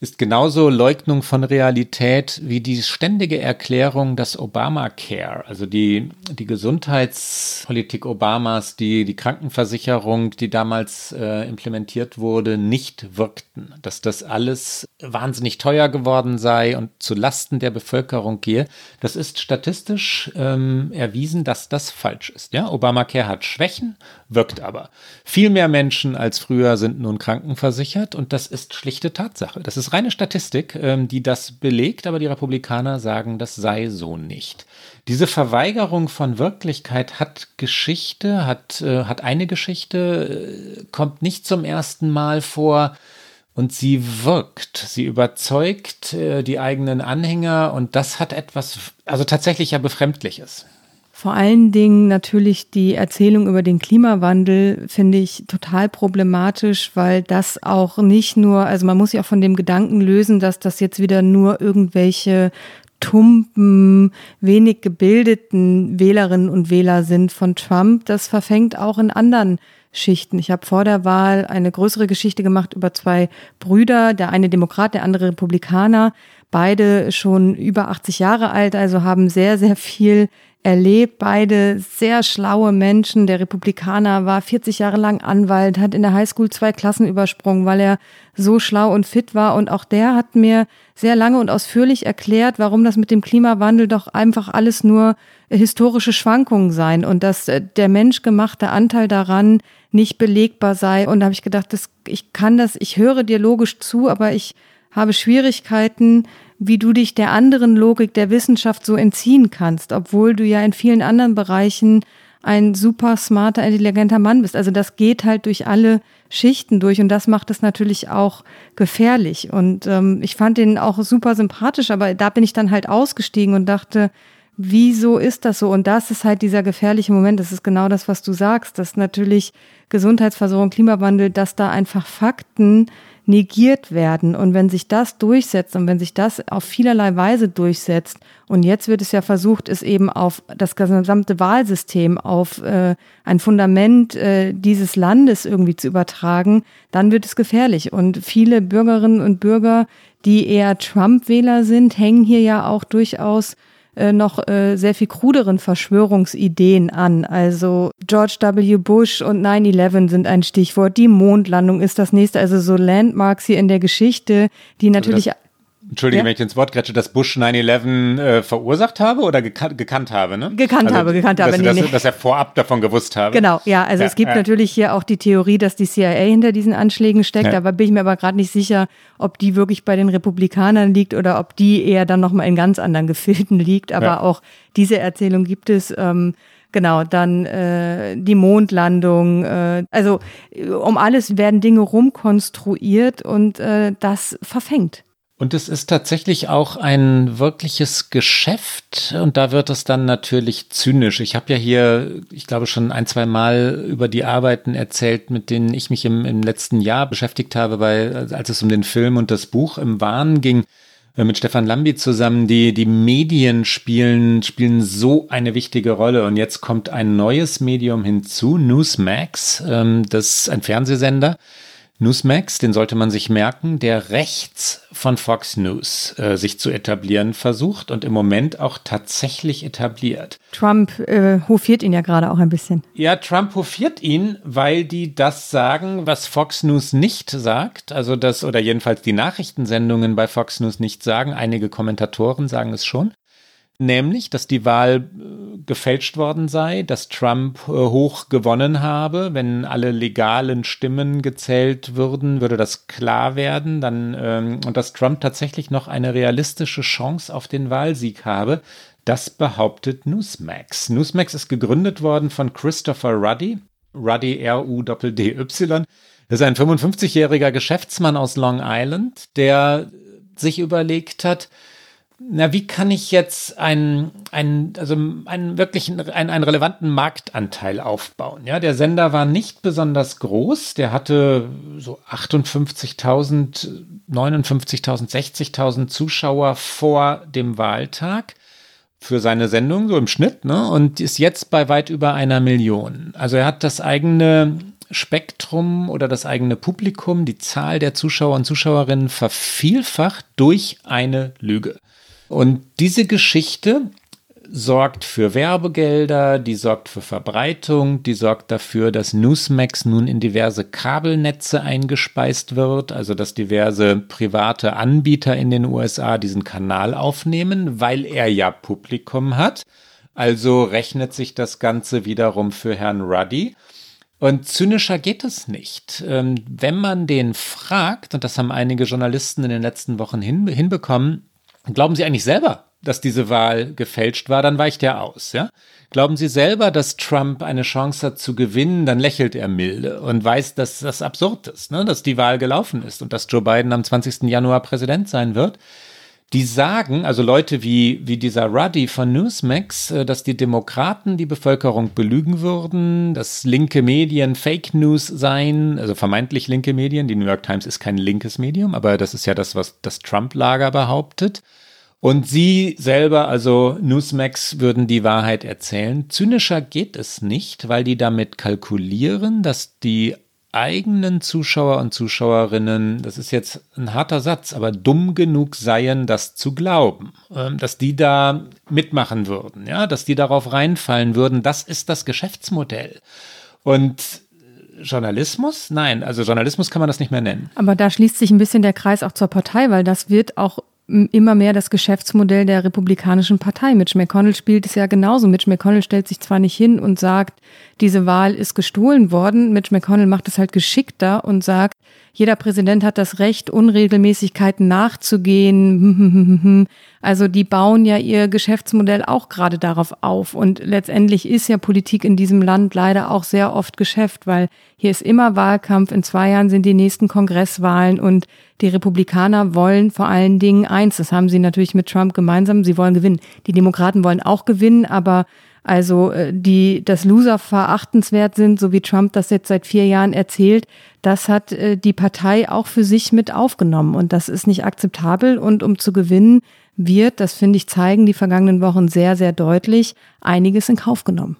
ist genauso Leugnung von Realität wie die ständige Erklärung, dass Obamacare, also die, die Gesundheitspolitik Obamas, die, die Krankenversicherung, die damals äh, implementiert wurde, nicht wirkten. Dass das alles wahnsinnig teuer geworden sei und zu Lasten der Bevölkerung gehe. Das ist statistisch ähm, erwiesen, dass das falsch ist. Ja, Obamacare hat Schwächen, wirkt aber. Viel mehr Menschen als früher sind nun krankenversichert und das ist schlichte Tatsache. Das ist ist reine Statistik, ähm, die das belegt, aber die Republikaner sagen, das sei so nicht. Diese Verweigerung von Wirklichkeit hat Geschichte, hat, äh, hat eine Geschichte, äh, kommt nicht zum ersten Mal vor und sie wirkt, sie überzeugt äh, die eigenen Anhänger und das hat etwas, also tatsächlich ja befremdliches. Vor allen Dingen natürlich die Erzählung über den Klimawandel finde ich total problematisch, weil das auch nicht nur, also man muss sich auch von dem Gedanken lösen, dass das jetzt wieder nur irgendwelche tumpen, wenig gebildeten Wählerinnen und Wähler sind von Trump. Das verfängt auch in anderen Schichten. Ich habe vor der Wahl eine größere Geschichte gemacht über zwei Brüder, der eine Demokrat, der andere Republikaner, beide schon über 80 Jahre alt, also haben sehr, sehr viel erlebt. Beide sehr schlaue Menschen. Der Republikaner war 40 Jahre lang Anwalt, hat in der Highschool zwei Klassen übersprungen, weil er so schlau und fit war. Und auch der hat mir sehr lange und ausführlich erklärt, warum das mit dem Klimawandel doch einfach alles nur historische Schwankungen seien und dass äh, der menschgemachte Anteil daran nicht belegbar sei. Und da habe ich gedacht, das, ich kann das, ich höre dir logisch zu, aber ich habe Schwierigkeiten, wie du dich der anderen Logik der Wissenschaft so entziehen kannst, obwohl du ja in vielen anderen Bereichen ein super smarter, intelligenter Mann bist. Also das geht halt durch alle Schichten durch und das macht es natürlich auch gefährlich. Und ähm, ich fand den auch super sympathisch, aber da bin ich dann halt ausgestiegen und dachte, wieso ist das so? Und das ist halt dieser gefährliche Moment. Das ist genau das, was du sagst, dass natürlich Gesundheitsversorgung, Klimawandel, dass da einfach Fakten negiert werden. Und wenn sich das durchsetzt und wenn sich das auf vielerlei Weise durchsetzt, und jetzt wird es ja versucht, es eben auf das gesamte Wahlsystem, auf äh, ein Fundament äh, dieses Landes irgendwie zu übertragen, dann wird es gefährlich. Und viele Bürgerinnen und Bürger, die eher Trump-Wähler sind, hängen hier ja auch durchaus äh, noch äh, sehr viel kruderen Verschwörungsideen an. Also George W. Bush und 9-11 sind ein Stichwort. Die Mondlandung ist das nächste. Also so Landmarks hier in der Geschichte, die natürlich also Entschuldige, ja? wenn ich ins Wort grätsche, dass Bush 9-11 äh, verursacht habe oder geka gekannt habe, ne? Gekannt also, habe, gekannt habe. Dass, nee, dass, dass, er vorab davon gewusst habe. Genau, ja, also ja, es gibt ja. natürlich hier auch die Theorie, dass die CIA hinter diesen Anschlägen steckt, ja. aber bin ich mir aber gerade nicht sicher, ob die wirklich bei den Republikanern liegt oder ob die eher dann nochmal in ganz anderen Gefilden liegt. Aber auch diese Erzählung gibt es. Ähm, Genau, dann äh, die Mondlandung. Äh, also um alles werden Dinge rumkonstruiert und äh, das verfängt. Und es ist tatsächlich auch ein wirkliches Geschäft und da wird es dann natürlich zynisch. Ich habe ja hier, ich glaube, schon ein, zwei Mal über die Arbeiten erzählt, mit denen ich mich im, im letzten Jahr beschäftigt habe, weil, als es um den Film und das Buch im Wahn ging, äh, mit Stefan Lambi zusammen, die, die Medien spielen, spielen so eine wichtige Rolle. Und jetzt kommt ein neues Medium hinzu, Newsmax, ähm, das ist ein Fernsehsender, Newsmax, den sollte man sich merken, der rechts von Fox News äh, sich zu etablieren versucht und im Moment auch tatsächlich etabliert. Trump äh, hofiert ihn ja gerade auch ein bisschen. Ja, Trump hofiert ihn, weil die das sagen, was Fox News nicht sagt. Also das, oder jedenfalls die Nachrichtensendungen bei Fox News nicht sagen. Einige Kommentatoren sagen es schon nämlich, dass die Wahl äh, gefälscht worden sei, dass Trump äh, hoch gewonnen habe. Wenn alle legalen Stimmen gezählt würden, würde das klar werden. Dann, ähm, und dass Trump tatsächlich noch eine realistische Chance auf den Wahlsieg habe. Das behauptet Newsmax. Newsmax ist gegründet worden von Christopher Ruddy. Ruddy R-U-D-D-Y. Das ist ein 55-jähriger Geschäftsmann aus Long Island, der sich überlegt hat, na, wie kann ich jetzt einen, einen, also einen wirklichen, einen, einen relevanten Marktanteil aufbauen? Ja, der Sender war nicht besonders groß. Der hatte so 58.000, 59.000, 60.000 Zuschauer vor dem Wahltag für seine Sendung, so im Schnitt, ne? Und ist jetzt bei weit über einer Million. Also er hat das eigene Spektrum oder das eigene Publikum, die Zahl der Zuschauer und Zuschauerinnen vervielfacht durch eine Lüge. Und diese Geschichte sorgt für Werbegelder, die sorgt für Verbreitung, die sorgt dafür, dass Newsmax nun in diverse Kabelnetze eingespeist wird, also dass diverse private Anbieter in den USA diesen Kanal aufnehmen, weil er ja Publikum hat. Also rechnet sich das Ganze wiederum für Herrn Ruddy. Und zynischer geht es nicht. Ähm, wenn man den fragt, und das haben einige Journalisten in den letzten Wochen hinbekommen, Glauben Sie eigentlich selber, dass diese Wahl gefälscht war? Dann weicht er aus, ja? Glauben Sie selber, dass Trump eine Chance hat zu gewinnen? Dann lächelt er milde und weiß, dass das absurd ist, ne? dass die Wahl gelaufen ist und dass Joe Biden am 20. Januar Präsident sein wird. Die sagen, also Leute wie, wie dieser Ruddy von Newsmax, äh, dass die Demokraten die Bevölkerung belügen würden, dass linke Medien Fake News seien, also vermeintlich linke Medien. Die New York Times ist kein linkes Medium, aber das ist ja das, was das Trump-Lager behauptet. Und sie selber, also Newsmax, würden die Wahrheit erzählen. Zynischer geht es nicht, weil die damit kalkulieren, dass die eigenen Zuschauer und Zuschauerinnen, das ist jetzt ein harter Satz, aber dumm genug seien, das zu glauben, ähm, dass die da mitmachen würden, ja, dass die darauf reinfallen würden. Das ist das Geschäftsmodell. Und Journalismus? Nein, also Journalismus kann man das nicht mehr nennen. Aber da schließt sich ein bisschen der Kreis auch zur Partei, weil das wird auch immer mehr das Geschäftsmodell der Republikanischen Partei. Mitch McConnell spielt es ja genauso. Mitch McConnell stellt sich zwar nicht hin und sagt, diese Wahl ist gestohlen worden. Mitch McConnell macht es halt geschickter und sagt, jeder Präsident hat das Recht, Unregelmäßigkeiten nachzugehen. (laughs) Also die bauen ja ihr Geschäftsmodell auch gerade darauf auf. Und letztendlich ist ja Politik in diesem Land leider auch sehr oft Geschäft, weil hier ist immer Wahlkampf. In zwei Jahren sind die nächsten Kongresswahlen und die Republikaner wollen vor allen Dingen eins. Das haben sie natürlich mit Trump gemeinsam. Sie wollen gewinnen. Die Demokraten wollen auch gewinnen, aber also äh, die das Loser verachtenswert sind, so wie Trump das jetzt seit vier Jahren erzählt, das hat äh, die Partei auch für sich mit aufgenommen und das ist nicht akzeptabel und um zu gewinnen wird, das finde ich zeigen die vergangenen Wochen sehr, sehr deutlich, einiges in Kauf genommen.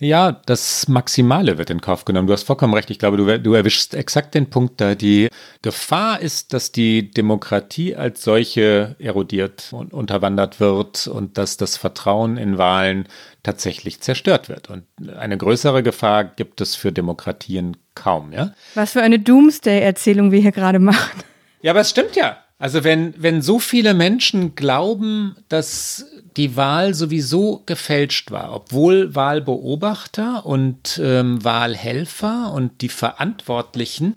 Ja, das Maximale wird in Kauf genommen. Du hast vollkommen recht. Ich glaube, du, du erwischst exakt den Punkt da. Die Gefahr ist, dass die Demokratie als solche erodiert und unterwandert wird und dass das Vertrauen in Wahlen tatsächlich zerstört wird. Und eine größere Gefahr gibt es für Demokratien kaum, ja? Was für eine Doomsday-Erzählung wir hier gerade machen. Ja, aber es stimmt ja. Also wenn, wenn so viele Menschen glauben, dass die Wahl sowieso gefälscht war, obwohl Wahlbeobachter und ähm, Wahlhelfer und die Verantwortlichen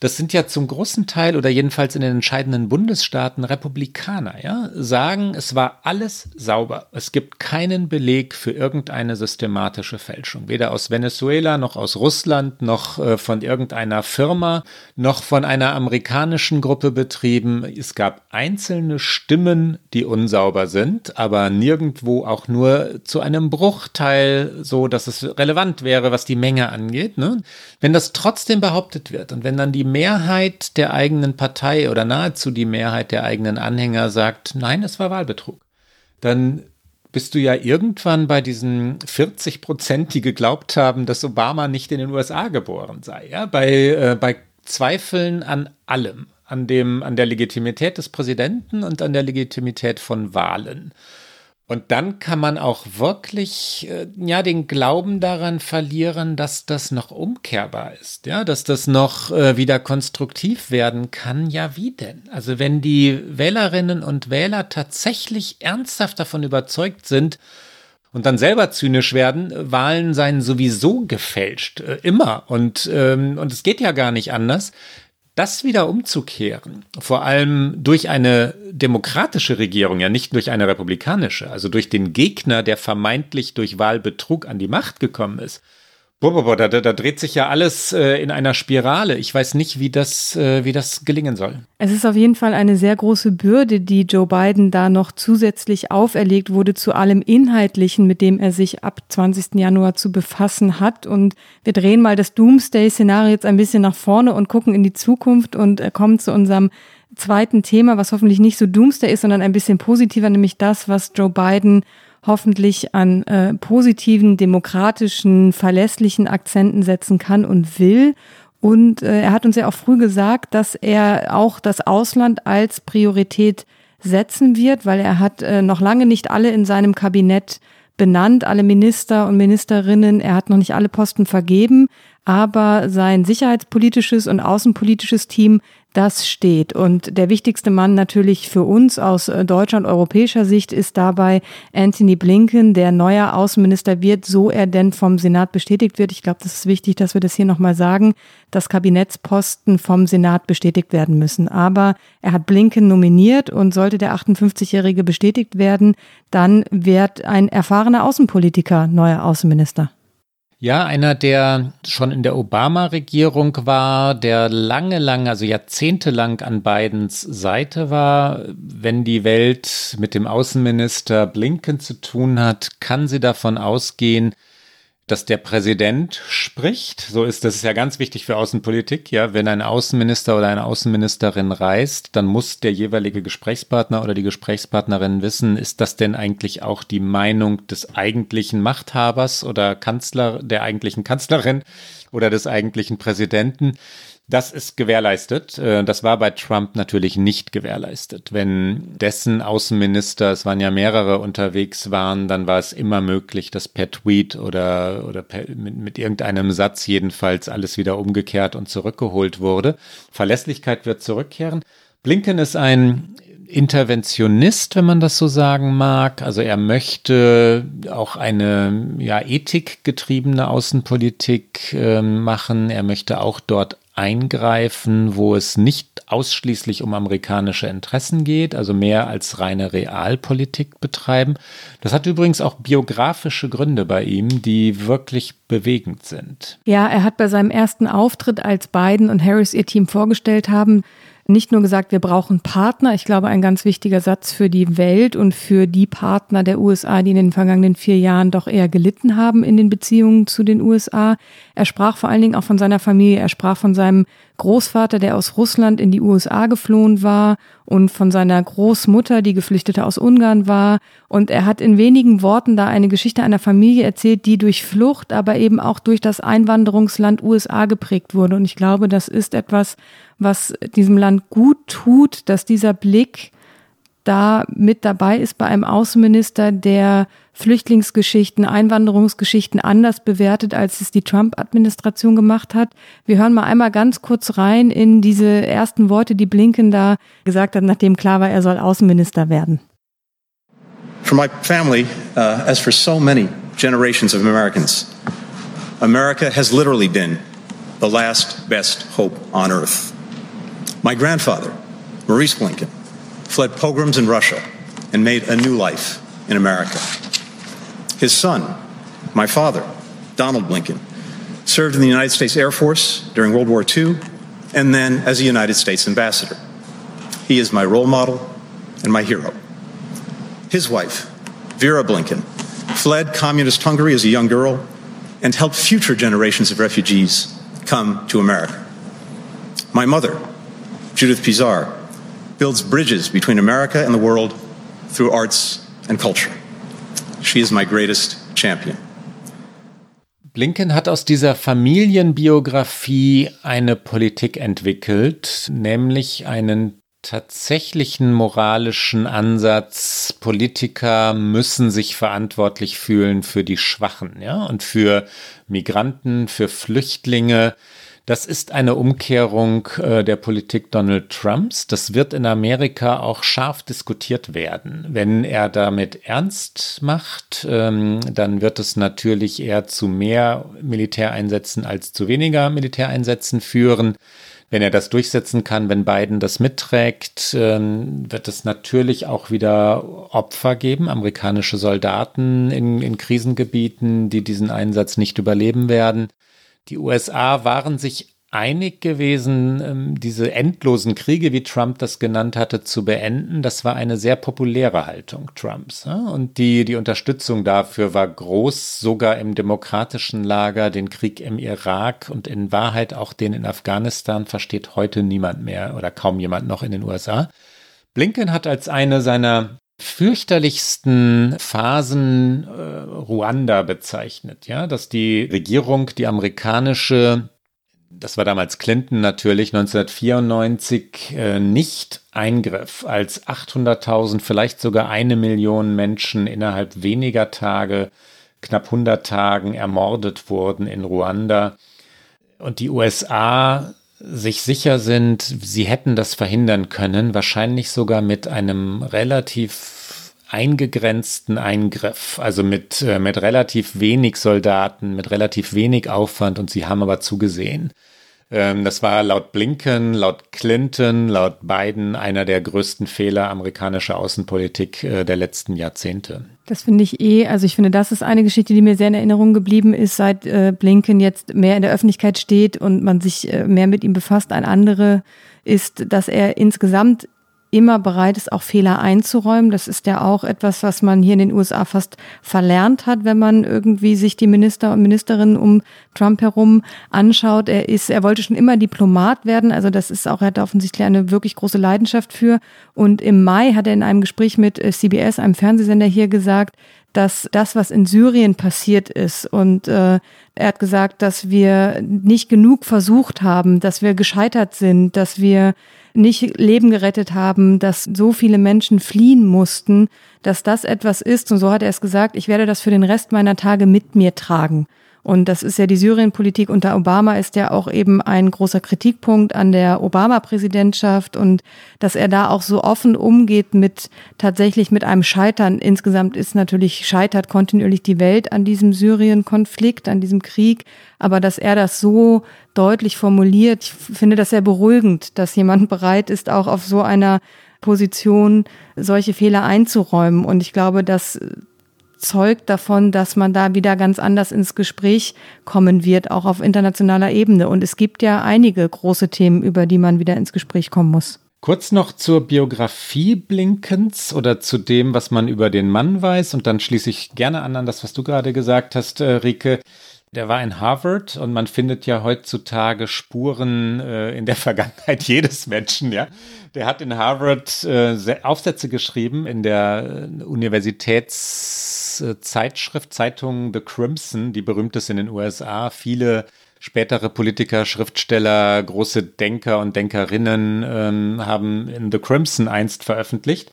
das sind ja zum großen Teil oder jedenfalls in den entscheidenden Bundesstaaten Republikaner, ja, sagen, es war alles sauber. Es gibt keinen Beleg für irgendeine systematische Fälschung. Weder aus Venezuela noch aus Russland noch äh, von irgendeiner Firma noch von einer amerikanischen Gruppe betrieben. Es gab einzelne Stimmen, die unsauber sind, aber nirgendwo auch nur zu einem Bruchteil so, dass es relevant wäre, was die Menge angeht. Ne? Wenn das trotzdem behauptet wird und wenn dann die Mehrheit der eigenen Partei oder nahezu die Mehrheit der eigenen Anhänger sagt, nein, es war Wahlbetrug, dann bist du ja irgendwann bei diesen 40 Prozent, die geglaubt haben, dass Obama nicht in den USA geboren sei. Ja? Bei, äh, bei Zweifeln an allem, an, dem, an der Legitimität des Präsidenten und an der Legitimität von Wahlen. Und dann kann man auch wirklich äh, ja den Glauben daran verlieren, dass das noch umkehrbar ist, ja, dass das noch äh, wieder konstruktiv werden kann. Ja, wie denn? Also wenn die Wählerinnen und Wähler tatsächlich ernsthaft davon überzeugt sind und dann selber zynisch werden, Wahlen seien sowieso gefälscht, äh, immer und ähm, und es geht ja gar nicht anders das wieder umzukehren, vor allem durch eine demokratische Regierung, ja nicht durch eine republikanische, also durch den Gegner, der vermeintlich durch Wahlbetrug an die Macht gekommen ist, Boah, da, da, dreht sich ja alles äh, in einer Spirale. Ich weiß nicht, wie das, äh, wie das gelingen soll. Es ist auf jeden Fall eine sehr große Bürde, die Joe Biden da noch zusätzlich auferlegt wurde zu allem Inhaltlichen, mit dem er sich ab 20. Januar zu befassen hat. Und wir drehen mal das Doomsday-Szenario jetzt ein bisschen nach vorne und gucken in die Zukunft und äh, kommen zu unserem zweiten Thema, was hoffentlich nicht so Doomsday ist, sondern ein bisschen positiver, nämlich das, was Joe Biden hoffentlich an äh, positiven, demokratischen, verlässlichen Akzenten setzen kann und will. Und äh, er hat uns ja auch früh gesagt, dass er auch das Ausland als Priorität setzen wird, weil er hat äh, noch lange nicht alle in seinem Kabinett benannt, alle Minister und Ministerinnen. Er hat noch nicht alle Posten vergeben, aber sein sicherheitspolitisches und außenpolitisches Team das steht. Und der wichtigste Mann natürlich für uns aus äh, deutscher und europäischer Sicht ist dabei Anthony Blinken, der neuer Außenminister wird, so er denn vom Senat bestätigt wird. Ich glaube, das ist wichtig, dass wir das hier nochmal sagen, dass Kabinettsposten vom Senat bestätigt werden müssen. Aber er hat Blinken nominiert und sollte der 58-Jährige bestätigt werden, dann wird ein erfahrener Außenpolitiker neuer Außenminister. Ja, einer, der schon in der Obama-Regierung war, der lange, lange, also jahrzehntelang an Bidens Seite war. Wenn die Welt mit dem Außenminister Blinken zu tun hat, kann sie davon ausgehen, dass der Präsident spricht. So ist das ist ja ganz wichtig für Außenpolitik. Ja, wenn ein Außenminister oder eine Außenministerin reist, dann muss der jeweilige Gesprächspartner oder die Gesprächspartnerin wissen, ist das denn eigentlich auch die Meinung des eigentlichen Machthabers oder Kanzler, der eigentlichen Kanzlerin oder des eigentlichen Präsidenten? Das ist gewährleistet. Äh, das war bei Trump natürlich nicht gewährleistet. Wenn dessen Außenminister, es waren ja mehrere unterwegs waren, dann war es immer möglich, dass per Tweet oder, oder per, mit, mit irgendeinem Satz jedenfalls alles wieder umgekehrt und zurückgeholt wurde. Verlässlichkeit wird zurückkehren. Blinken ist ein Interventionist, wenn man das so sagen mag. Also er möchte auch eine ja, ethikgetriebene Außenpolitik äh, machen. Er möchte auch dort eingreifen, wo es nicht ausschließlich um amerikanische Interessen geht, also mehr als reine Realpolitik betreiben. Das hat übrigens auch biografische Gründe bei ihm, die wirklich bewegend sind. Ja, er hat bei seinem ersten Auftritt, als Biden und Harris ihr Team vorgestellt haben, nicht nur gesagt, wir brauchen Partner. Ich glaube, ein ganz wichtiger Satz für die Welt und für die Partner der USA, die in den vergangenen vier Jahren doch eher gelitten haben in den Beziehungen zu den USA. Er sprach vor allen Dingen auch von seiner Familie. Er sprach von seinem Großvater, der aus Russland in die USA geflohen war und von seiner Großmutter, die Geflüchtete aus Ungarn war. Und er hat in wenigen Worten da eine Geschichte einer Familie erzählt, die durch Flucht, aber eben auch durch das Einwanderungsland USA geprägt wurde. Und ich glaube, das ist etwas, was diesem Land gut tut, dass dieser Blick da mit dabei ist bei einem Außenminister, der Flüchtlingsgeschichten, Einwanderungsgeschichten anders bewertet, als es die Trump-Administration gemacht hat. Wir hören mal einmal ganz kurz rein in diese ersten Worte, die Blinken da gesagt hat, nachdem klar war, er soll Außenminister werden. For my family, uh, as for so many generations of Americans, America has literally been the last best hope on earth. My grandfather, Maurice Blinken, fled pogroms in Russia and made a new life in America. His son, my father, Donald Blinken, served in the United States Air Force during World War II and then as a United States ambassador. He is my role model and my hero. His wife, Vera Blinken, fled communist Hungary as a young girl and helped future generations of refugees come to America. My mother, Judith Pizarro, builds bridges between America and the world through arts and culture. She is my greatest champion. Blinken hat aus dieser Familienbiografie eine Politik entwickelt, nämlich einen tatsächlichen moralischen Ansatz. Politiker müssen sich verantwortlich fühlen für die Schwachen, ja, und für Migranten, für Flüchtlinge. Das ist eine Umkehrung äh, der Politik Donald Trumps. Das wird in Amerika auch scharf diskutiert werden. Wenn er damit ernst macht, ähm, dann wird es natürlich eher zu mehr Militäreinsätzen als zu weniger Militäreinsätzen führen. Wenn er das durchsetzen kann, wenn Biden das mitträgt, ähm, wird es natürlich auch wieder Opfer geben, amerikanische Soldaten in, in Krisengebieten, die diesen Einsatz nicht überleben werden. Die USA waren sich einig gewesen, ähm, diese endlosen Kriege, wie Trump das genannt hatte, zu beenden. Das war eine sehr populäre Haltung Trumps. Und die, die Unterstützung dafür war groß, sogar im demokratischen Lager. Den Krieg im Irak und in Wahrheit auch den in Afghanistan versteht heute niemand mehr oder kaum jemand noch in den USA. Blinken hat als eine seiner fürchterlichsten Phasen äh, Ruanda bezeichnet, ja, dass die Regierung, die amerikanische, das war damals Clinton natürlich, 1994 äh, nicht eingriff, als 800.000, vielleicht sogar eine Million Menschen innerhalb weniger Tage, knapp 100 Tagen ermordet wurden in Ruanda. Und die USA sich sicher sind, sie hätten das verhindern können, wahrscheinlich sogar mit einem relativ eingegrenzten Eingriff, also mit, äh, mit relativ wenig Soldaten, mit relativ wenig Aufwand und sie haben aber zugesehen. Ähm, das war laut Blinken, laut Clinton, laut Biden einer der größten Fehler amerikanischer Außenpolitik äh, der letzten Jahrzehnte. Das finde ich eh, also ich finde, das ist eine Geschichte, die mir sehr in Erinnerung geblieben ist, seit äh, Blinken jetzt mehr in der Öffentlichkeit steht und man sich äh, mehr mit ihm befasst. Ein andere ist, dass er insgesamt immer bereit ist, auch Fehler einzuräumen. Das ist ja auch etwas, was man hier in den USA fast verlernt hat, wenn man irgendwie sich die Minister und Ministerinnen um Trump herum anschaut. Er ist, er wollte schon immer Diplomat werden. Also das ist auch, er hat offensichtlich eine wirklich große Leidenschaft für. Und im Mai hat er in einem Gespräch mit äh, CBS, einem Fernsehsender hier gesagt, dass das, was in Syrien passiert ist und äh, er hat gesagt, dass wir nicht genug versucht haben, dass wir gescheitert sind, dass wir nicht Leben gerettet haben, dass so viele Menschen fliehen mussten, dass das etwas ist, und so hat er es gesagt, ich werde das für den Rest meiner Tage mit mir tragen. Und das ist ja die Syrien-Politik unter Obama ist ja auch eben ein großer Kritikpunkt an der Obama-Präsidentschaft und dass er da auch so offen umgeht mit tatsächlich mit einem Scheitern. Insgesamt ist natürlich scheitert kontinuierlich die Welt an diesem Syrien-Konflikt, an diesem Krieg. Aber dass er das so deutlich formuliert, ich finde das sehr beruhigend, dass jemand bereit ist, auch auf so einer Position solche Fehler einzuräumen. Und ich glaube, dass zeugt davon, dass man da wieder ganz anders ins Gespräch kommen wird, auch auf internationaler Ebene. Und es gibt ja einige große Themen, über die man wieder ins Gespräch kommen muss. Kurz noch zur Biografie Blinkens oder zu dem, was man über den Mann weiß. Und dann schließe ich gerne an an das, was du gerade gesagt hast, äh, Rike. Der war in Harvard und man findet ja heutzutage Spuren äh, in der (laughs) Vergangenheit jedes Menschen, ja. Der hat in Harvard äh, Aufsätze geschrieben in der äh, Universitätszeitschrift, Zeitung The Crimson, die berühmt ist in den USA. Viele spätere Politiker, Schriftsteller, große Denker und Denkerinnen ähm, haben in The Crimson einst veröffentlicht.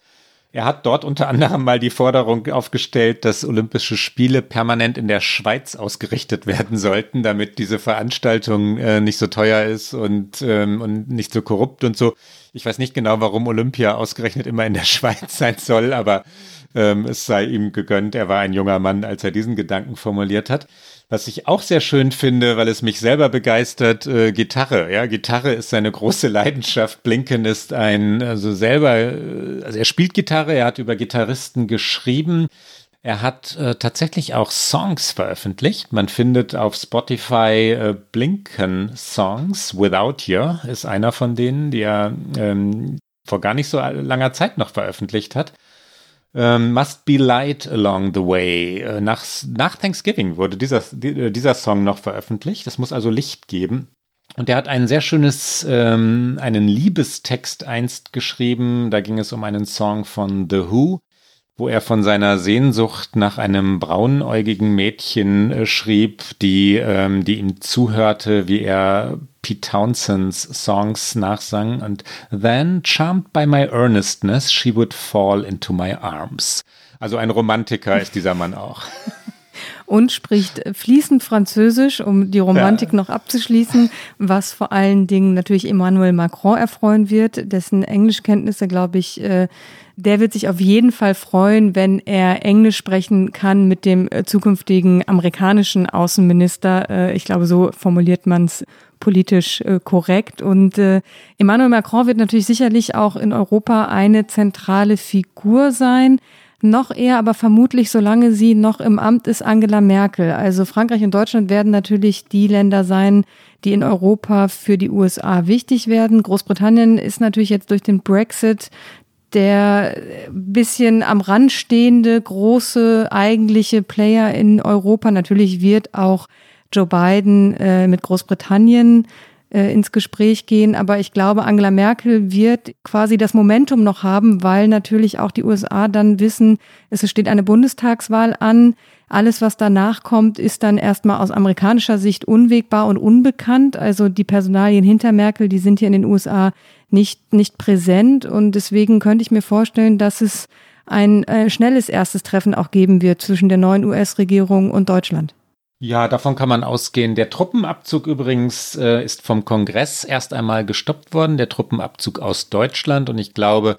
Er hat dort unter anderem mal die Forderung aufgestellt, dass Olympische Spiele permanent in der Schweiz ausgerichtet werden sollten, damit diese Veranstaltung äh, nicht so teuer ist und, ähm, und nicht so korrupt und so. Ich weiß nicht genau, warum Olympia ausgerechnet immer in der (laughs) Schweiz sein soll, aber ähm, es sei ihm gegönnt. Er war ein junger Mann, als er diesen Gedanken formuliert hat. Was ich auch sehr schön finde, weil es mich selber begeistert, äh, Gitarre. Ja, Gitarre ist seine große (laughs) Leidenschaft. Blinken ist ein, also selber, äh, also er spielt Gitarre, er hat über Gitarristen geschrieben. Er hat äh, tatsächlich auch Songs veröffentlicht. Man findet auf Spotify äh, Blinken Songs. Without You ist einer von denen, die er ähm, vor gar nicht so langer Zeit noch veröffentlicht hat. Ähm, Must Be Light Along the Way. Äh, nach, nach Thanksgiving wurde dieser, äh, dieser Song noch veröffentlicht. Es muss also Licht geben. Und er hat ein sehr schönes, ähm, einen Liebestext einst geschrieben. Da ging es um einen Song von The Who wo er von seiner Sehnsucht nach einem braunäugigen Mädchen äh, schrieb, die, ähm, die ihm zuhörte, wie er Pete Townsends Songs nachsang und then, charmed by my earnestness, she would fall into my arms. Also ein Romantiker ist dieser Mann auch. (laughs) und spricht fließend Französisch, um die Romantik ja. noch abzuschließen, was vor allen Dingen natürlich Emmanuel Macron erfreuen wird, dessen Englischkenntnisse, glaube ich, äh, der wird sich auf jeden Fall freuen, wenn er Englisch sprechen kann mit dem äh, zukünftigen amerikanischen Außenminister. Äh, ich glaube, so formuliert man es politisch korrekt. Und Emmanuel Macron wird natürlich sicherlich auch in Europa eine zentrale Figur sein. Noch eher, aber vermutlich, solange sie noch im Amt ist, Angela Merkel. Also Frankreich und Deutschland werden natürlich die Länder sein, die in Europa für die USA wichtig werden. Großbritannien ist natürlich jetzt durch den Brexit der bisschen am Rand stehende große eigentliche Player in Europa. Natürlich wird auch Joe Biden äh, mit Großbritannien äh, ins Gespräch gehen, aber ich glaube, Angela Merkel wird quasi das Momentum noch haben, weil natürlich auch die USA dann wissen, es steht eine Bundestagswahl an. Alles, was danach kommt, ist dann erstmal aus amerikanischer Sicht unwegbar und unbekannt. Also die Personalien hinter Merkel, die sind hier in den USA nicht, nicht präsent. Und deswegen könnte ich mir vorstellen, dass es ein äh, schnelles erstes Treffen auch geben wird zwischen der neuen US-Regierung und Deutschland. Ja, davon kann man ausgehen. Der Truppenabzug übrigens äh, ist vom Kongress erst einmal gestoppt worden, der Truppenabzug aus Deutschland. Und ich glaube,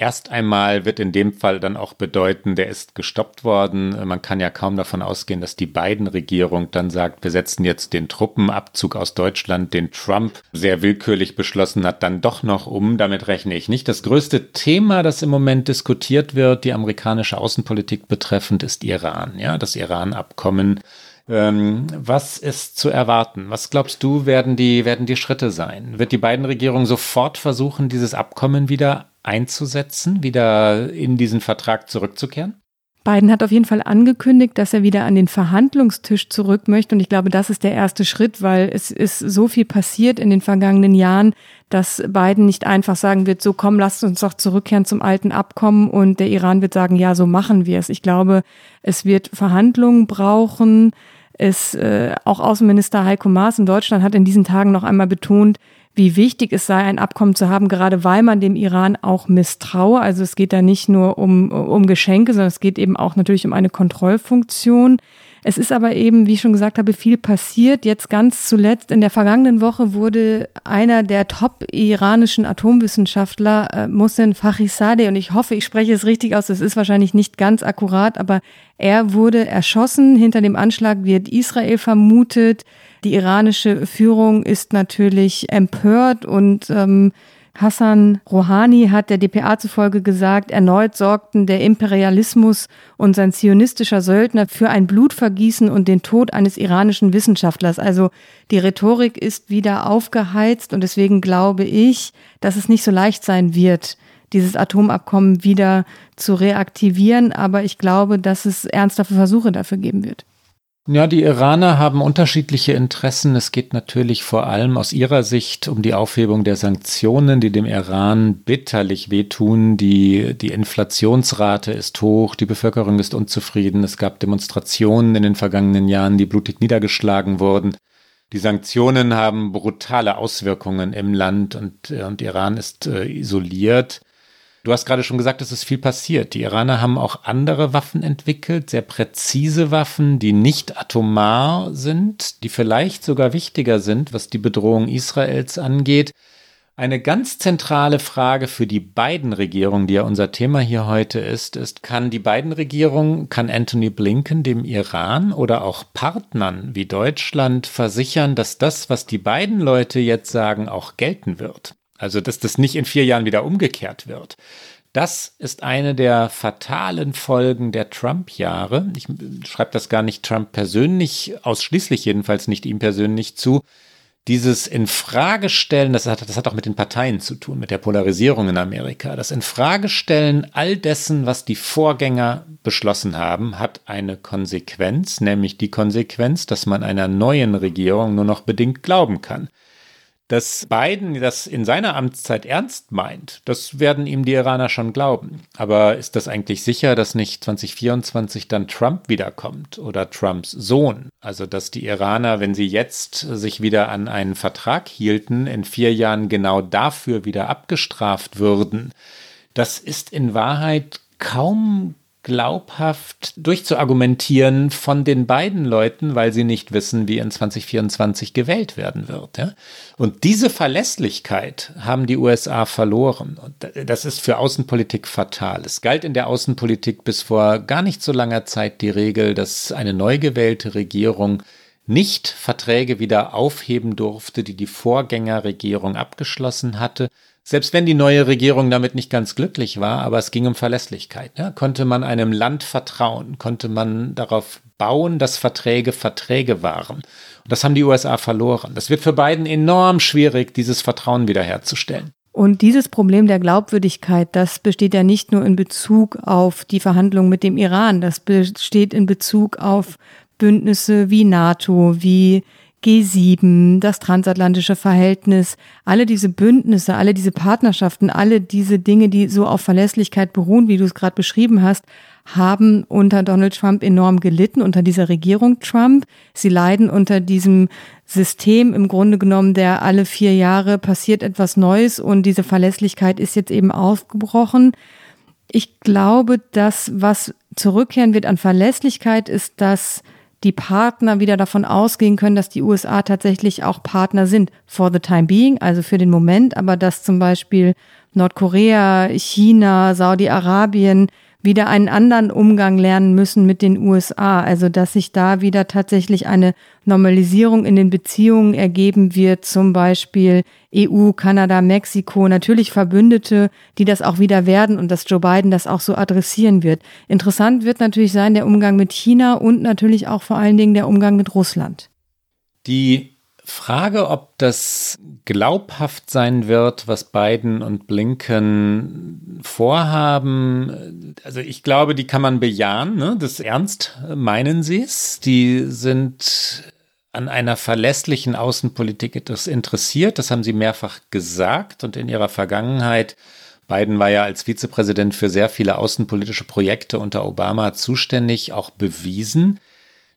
Erst einmal wird in dem Fall dann auch bedeuten, der ist gestoppt worden. Man kann ja kaum davon ausgehen, dass die beiden Regierung dann sagt, wir setzen jetzt den Truppenabzug aus Deutschland, den Trump sehr willkürlich beschlossen hat, dann doch noch um. Damit rechne ich nicht. Das größte Thema, das im Moment diskutiert wird, die amerikanische Außenpolitik betreffend, ist Iran. Ja, das Iran-Abkommen. Ähm, was ist zu erwarten? Was glaubst du, werden die, werden die Schritte sein? Wird die beiden Regierungen sofort versuchen, dieses Abkommen wieder einzusetzen, wieder in diesen Vertrag zurückzukehren? Biden hat auf jeden Fall angekündigt, dass er wieder an den Verhandlungstisch zurück möchte. Und ich glaube, das ist der erste Schritt, weil es ist so viel passiert in den vergangenen Jahren, dass Biden nicht einfach sagen wird, so komm, lasst uns doch zurückkehren zum alten Abkommen und der Iran wird sagen, ja, so machen wir es. Ich glaube, es wird Verhandlungen brauchen. Es, äh, auch Außenminister Heiko Maas in Deutschland hat in diesen Tagen noch einmal betont, wie wichtig es sei, ein Abkommen zu haben, gerade weil man dem Iran auch misstraue. Also es geht da nicht nur um, um Geschenke, sondern es geht eben auch natürlich um eine Kontrollfunktion. Es ist aber eben, wie ich schon gesagt habe, viel passiert. Jetzt ganz zuletzt, in der vergangenen Woche wurde einer der top-iranischen Atomwissenschaftler, äh, Mohsen Fakhrizadeh, und ich hoffe, ich spreche es richtig aus, das ist wahrscheinlich nicht ganz akkurat, aber er wurde erschossen. Hinter dem Anschlag wird Israel vermutet. Die iranische Führung ist natürlich empört und ähm, Hassan Rouhani hat der DPA zufolge gesagt, erneut sorgten der Imperialismus und sein zionistischer Söldner für ein Blutvergießen und den Tod eines iranischen Wissenschaftlers. Also die Rhetorik ist wieder aufgeheizt und deswegen glaube ich, dass es nicht so leicht sein wird, dieses Atomabkommen wieder zu reaktivieren. Aber ich glaube, dass es ernsthafte Versuche dafür geben wird. Ja, die Iraner haben unterschiedliche Interessen. Es geht natürlich vor allem aus ihrer Sicht um die Aufhebung der Sanktionen, die dem Iran bitterlich wehtun. Die, die Inflationsrate ist hoch, die Bevölkerung ist unzufrieden. Es gab Demonstrationen in den vergangenen Jahren, die blutig niedergeschlagen wurden. Die Sanktionen haben brutale Auswirkungen im Land und, und Iran ist äh, isoliert. Du hast gerade schon gesagt, es ist viel passiert. Die Iraner haben auch andere Waffen entwickelt, sehr präzise Waffen, die nicht atomar sind, die vielleicht sogar wichtiger sind, was die Bedrohung Israels angeht. Eine ganz zentrale Frage für die beiden Regierungen, die ja unser Thema hier heute ist, ist, kann die beiden Regierungen, kann Anthony Blinken dem Iran oder auch Partnern wie Deutschland versichern, dass das, was die beiden Leute jetzt sagen, auch gelten wird? Also, dass das nicht in vier Jahren wieder umgekehrt wird. Das ist eine der fatalen Folgen der Trump-Jahre. Ich schreibe das gar nicht Trump persönlich, ausschließlich jedenfalls nicht ihm persönlich zu. Dieses Infragestellen, das hat, das hat auch mit den Parteien zu tun, mit der Polarisierung in Amerika. Das Infragestellen all dessen, was die Vorgänger beschlossen haben, hat eine Konsequenz, nämlich die Konsequenz, dass man einer neuen Regierung nur noch bedingt glauben kann. Dass Biden das in seiner Amtszeit ernst meint, das werden ihm die Iraner schon glauben. Aber ist das eigentlich sicher, dass nicht 2024 dann Trump wiederkommt oder Trumps Sohn? Also, dass die Iraner, wenn sie jetzt sich wieder an einen Vertrag hielten, in vier Jahren genau dafür wieder abgestraft würden? Das ist in Wahrheit kaum glaubhaft durchzuargumentieren von den beiden Leuten, weil sie nicht wissen, wie in 2024 gewählt werden wird. Ja? Und diese Verlässlichkeit haben die USA verloren. Und das ist für Außenpolitik fatal. Es galt in der Außenpolitik bis vor gar nicht so langer Zeit die Regel, dass eine neu gewählte Regierung nicht Verträge wieder aufheben durfte, die die Vorgängerregierung abgeschlossen hatte, selbst wenn die neue Regierung damit nicht ganz glücklich war, aber es ging um Verlässlichkeit. Ja? Konnte man einem Land vertrauen? Konnte man darauf bauen, dass Verträge Verträge waren? Und das haben die USA verloren. Das wird für Biden enorm schwierig, dieses Vertrauen wiederherzustellen. Und dieses Problem der Glaubwürdigkeit, das besteht ja nicht nur in Bezug auf die Verhandlungen mit dem Iran, das besteht in Bezug auf Bündnisse wie NATO, wie G7, das transatlantische Verhältnis, alle diese Bündnisse, alle diese Partnerschaften, alle diese Dinge, die so auf Verlässlichkeit beruhen, wie du es gerade beschrieben hast, haben unter Donald Trump enorm gelitten, unter dieser Regierung Trump. Sie leiden unter diesem System im Grunde genommen, der alle vier Jahre passiert etwas Neues und diese Verlässlichkeit ist jetzt eben aufgebrochen. Ich glaube, das, was zurückkehren wird an Verlässlichkeit, ist, dass die Partner wieder davon ausgehen können, dass die USA tatsächlich auch Partner sind for the time being, also für den Moment, aber dass zum Beispiel Nordkorea, China, Saudi-Arabien wieder einen anderen Umgang lernen müssen mit den USA. Also dass sich da wieder tatsächlich eine Normalisierung in den Beziehungen ergeben wird, zum Beispiel EU, Kanada, Mexiko, natürlich Verbündete, die das auch wieder werden und dass Joe Biden das auch so adressieren wird. Interessant wird natürlich sein der Umgang mit China und natürlich auch vor allen Dingen der Umgang mit Russland. Die Frage, ob das glaubhaft sein wird, was Biden und Blinken vorhaben. Also ich glaube, die kann man bejahen. Ne? Das ernst meinen sie es. Die sind an einer verlässlichen Außenpolitik interessiert. Das haben sie mehrfach gesagt und in ihrer Vergangenheit. Biden war ja als Vizepräsident für sehr viele außenpolitische Projekte unter Obama zuständig, auch bewiesen.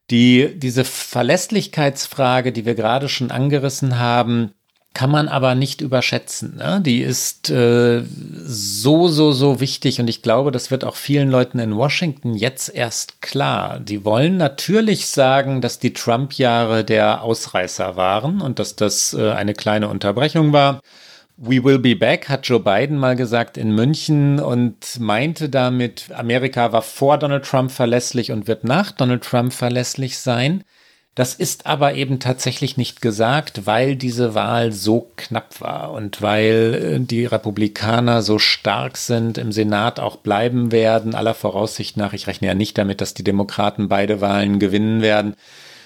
Die, diese Verlässlichkeitsfrage, die wir gerade schon angerissen haben, kann man aber nicht überschätzen. Ne? Die ist äh, so, so, so wichtig und ich glaube, das wird auch vielen Leuten in Washington jetzt erst klar. Die wollen natürlich sagen, dass die Trump-Jahre der Ausreißer waren und dass das äh, eine kleine Unterbrechung war. We will be back, hat Joe Biden mal gesagt in München und meinte damit, Amerika war vor Donald Trump verlässlich und wird nach Donald Trump verlässlich sein. Das ist aber eben tatsächlich nicht gesagt, weil diese Wahl so knapp war und weil äh, die Republikaner so stark sind, im Senat auch bleiben werden, aller Voraussicht nach. Ich rechne ja nicht damit, dass die Demokraten beide Wahlen gewinnen werden.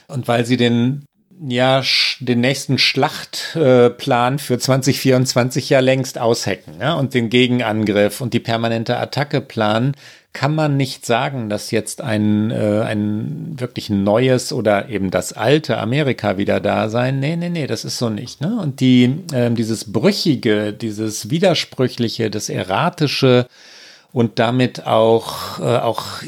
Und weil sie den ja den nächsten Schlachtplan äh, für 2024 ja längst aushecken ja, und den Gegenangriff und die permanente Attacke planen, kann man nicht sagen, dass jetzt ein, äh, ein wirklich neues oder eben das alte Amerika wieder da sein. Nee, nee, nee, das ist so nicht. Ne? Und die, äh, dieses Brüchige, dieses Widersprüchliche, das Erratische, und damit auch, äh, auch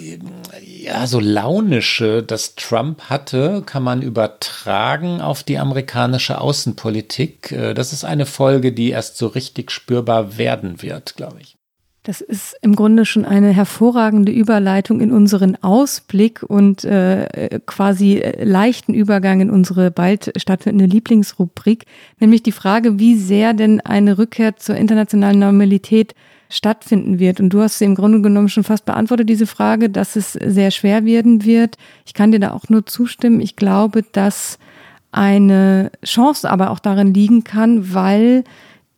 ja, so launische, das Trump hatte, kann man übertragen auf die amerikanische Außenpolitik. Äh, das ist eine Folge, die erst so richtig spürbar werden wird, glaube ich. Das ist im Grunde schon eine hervorragende Überleitung in unseren Ausblick und äh, quasi äh, leichten Übergang in unsere bald stattfindende Lieblingsrubrik, nämlich die Frage, wie sehr denn eine Rückkehr zur internationalen Normalität stattfinden wird. Und du hast sie im Grunde genommen schon fast beantwortet, diese Frage, dass es sehr schwer werden wird. Ich kann dir da auch nur zustimmen. Ich glaube, dass eine Chance aber auch darin liegen kann, weil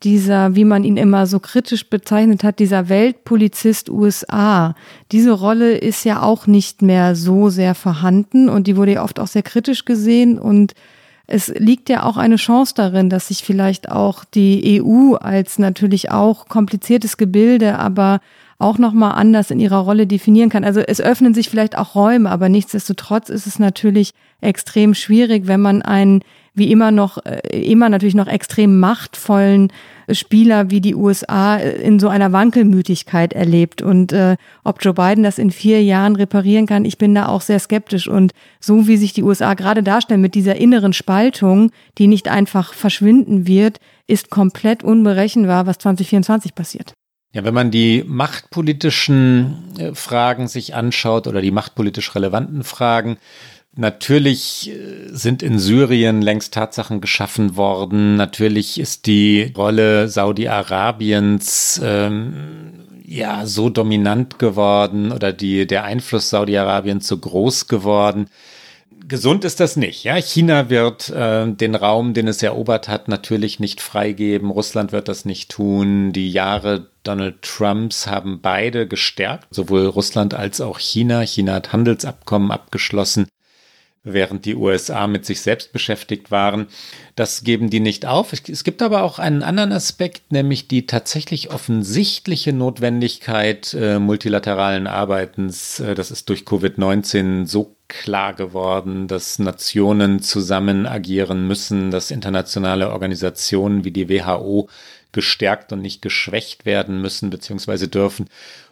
dieser, wie man ihn immer so kritisch bezeichnet hat, dieser Weltpolizist USA, diese Rolle ist ja auch nicht mehr so sehr vorhanden und die wurde ja oft auch sehr kritisch gesehen und es liegt ja auch eine Chance darin, dass sich vielleicht auch die EU als natürlich auch kompliziertes Gebilde, aber auch nochmal anders in ihrer Rolle definieren kann. Also es öffnen sich vielleicht auch Räume, aber nichtsdestotrotz ist es natürlich extrem schwierig, wenn man einen wie immer noch, äh, immer natürlich noch extrem machtvollen Spieler wie die USA in so einer Wankelmütigkeit erlebt. Und äh, ob Joe Biden das in vier Jahren reparieren kann, ich bin da auch sehr skeptisch. Und so wie sich die USA gerade darstellen mit dieser inneren Spaltung, die nicht einfach verschwinden wird, ist komplett unberechenbar, was 2024 passiert. Ja, wenn man die machtpolitischen äh, Fragen sich anschaut oder die machtpolitisch relevanten Fragen, Natürlich äh, sind in Syrien längst Tatsachen geschaffen worden. Natürlich ist die Rolle Saudi-Arabiens ähm, ja so dominant geworden oder die, der Einfluss Saudi-Arabiens so groß geworden. Gesund ist das nicht. Ja, China wird äh, den Raum, den es erobert hat, natürlich nicht freigeben. Russland wird das nicht tun. Die Jahre Donald Trumps haben beide gestärkt, sowohl Russland als auch China. China hat Handelsabkommen abgeschlossen während die USA mit sich selbst beschäftigt waren. Das geben die nicht auf. Es gibt aber auch einen anderen Aspekt, nämlich die tatsächlich offensichtliche Notwendigkeit äh, multilateralen Arbeitens. Äh, das ist durch Covid-19 so klar geworden, dass Nationen zusammen agieren müssen, dass internationale Organisationen wie die WHO gestärkt und nicht geschwächt werden müssen bzw. dürfen.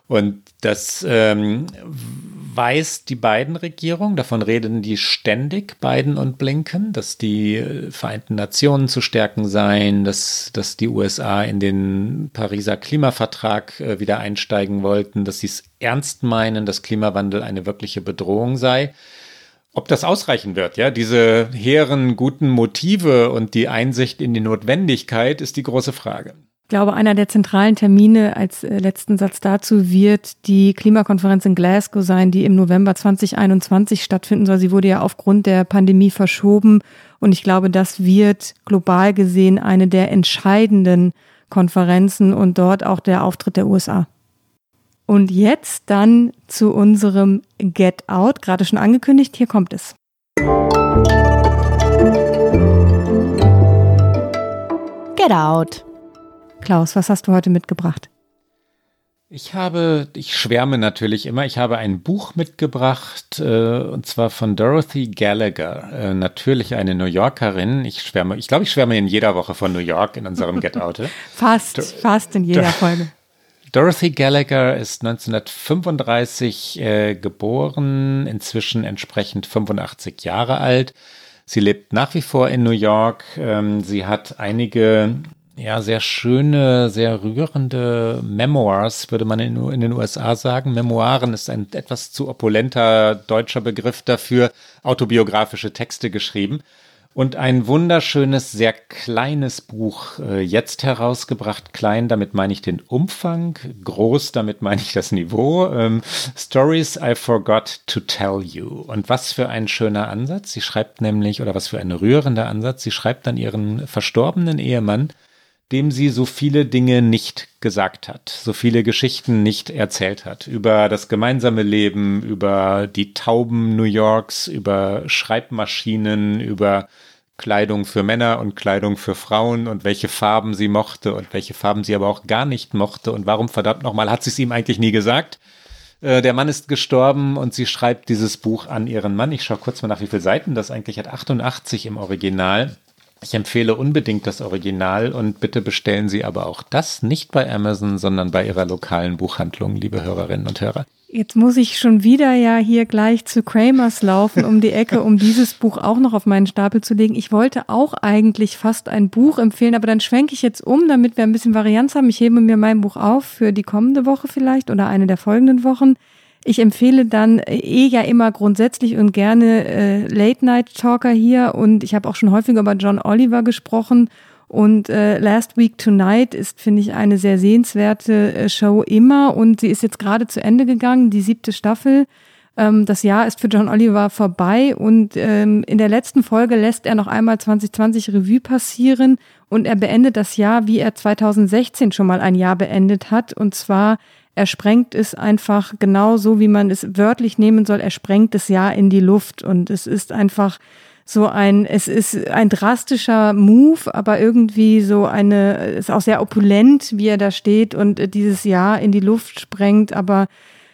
Und das ähm, weiß die beiden Regierungen, davon reden die ständig, Biden und Blinken, dass die äh, Vereinten Nationen zu stärken seien, dass, dass die USA in den Pariser Klimavertrag äh, wieder einsteigen wollten, dass sie es ernst meinen, dass Klimawandel eine wirkliche Bedrohung sei. Ob das ausreichen wird, ja, diese hehren guten Motive und die Einsicht in die Notwendigkeit ist die große Frage. Ich glaube, einer der zentralen Termine als äh, letzten Satz dazu wird die Klimakonferenz in Glasgow sein, die im November 2021 stattfinden soll. Sie wurde ja aufgrund der Pandemie verschoben und ich glaube, das wird global gesehen eine der entscheidenden Konferenzen und dort auch der Auftritt der USA. Und jetzt dann zu unserem Get Out, gerade schon angekündigt, hier kommt es. Get Out. Klaus, was hast du heute mitgebracht? Ich habe, ich schwärme natürlich immer, ich habe ein Buch mitgebracht, äh, und zwar von Dorothy Gallagher, äh, natürlich eine New Yorkerin. Ich schwärme, ich glaube, ich schwärme in jeder Woche von New York in unserem Get Out. (laughs) fast, Do fast in jeder Folge. Dorothy Gallagher ist 1935 äh, geboren, inzwischen entsprechend 85 Jahre alt. Sie lebt nach wie vor in New York. Ähm, sie hat einige ja, sehr schöne, sehr rührende Memoirs, würde man in, in, den USA sagen. Memoiren ist ein etwas zu opulenter deutscher Begriff dafür, autobiografische Texte geschrieben. Und ein wunderschönes, sehr kleines Buch äh, jetzt herausgebracht. Klein, damit meine ich den Umfang. Groß, damit meine ich das Niveau. Ähm, Stories I Forgot to Tell You. Und was für ein schöner Ansatz. Sie schreibt nämlich, oder was für ein rührender Ansatz. Sie schreibt an ihren verstorbenen Ehemann, dem sie so viele Dinge nicht gesagt hat, so viele Geschichten nicht erzählt hat, über das gemeinsame Leben, über die Tauben New Yorks, über Schreibmaschinen, über Kleidung für Männer und Kleidung für Frauen und welche Farben sie mochte und welche Farben sie aber auch gar nicht mochte und warum verdammt nochmal hat sie es ihm eigentlich nie gesagt. Äh, der Mann ist gestorben und sie schreibt dieses Buch an ihren Mann. Ich schaue kurz mal nach, wie viele Seiten das eigentlich hat. 88 im Original. Ich empfehle unbedingt das Original und bitte bestellen Sie aber auch das nicht bei Amazon, sondern bei Ihrer lokalen Buchhandlung, liebe Hörerinnen und Hörer. Jetzt muss ich schon wieder ja hier gleich zu Kramers laufen um die Ecke, um dieses Buch auch noch auf meinen Stapel zu legen. Ich wollte auch eigentlich fast ein Buch empfehlen, aber dann schwenke ich jetzt um, damit wir ein bisschen Varianz haben. Ich hebe mir mein Buch auf für die kommende Woche vielleicht oder eine der folgenden Wochen. Ich empfehle dann äh, eh ja immer grundsätzlich und gerne äh, Late-Night-Talker hier. Und ich habe auch schon häufiger über John Oliver gesprochen. Und äh, Last Week Tonight ist, finde ich, eine sehr sehenswerte äh, Show immer. Und sie ist jetzt gerade zu Ende gegangen, die siebte Staffel. Ähm, das Jahr ist für John Oliver vorbei. Und ähm, in der letzten Folge lässt er noch einmal 2020 Revue passieren und er beendet das Jahr, wie er 2016 schon mal ein Jahr beendet hat. Und zwar er sprengt es einfach genau so, wie man es wörtlich nehmen soll. Er sprengt das Jahr in die Luft. Und es ist einfach so ein, es ist ein drastischer Move, aber irgendwie so eine, ist auch sehr opulent, wie er da steht und dieses Jahr in die Luft sprengt, aber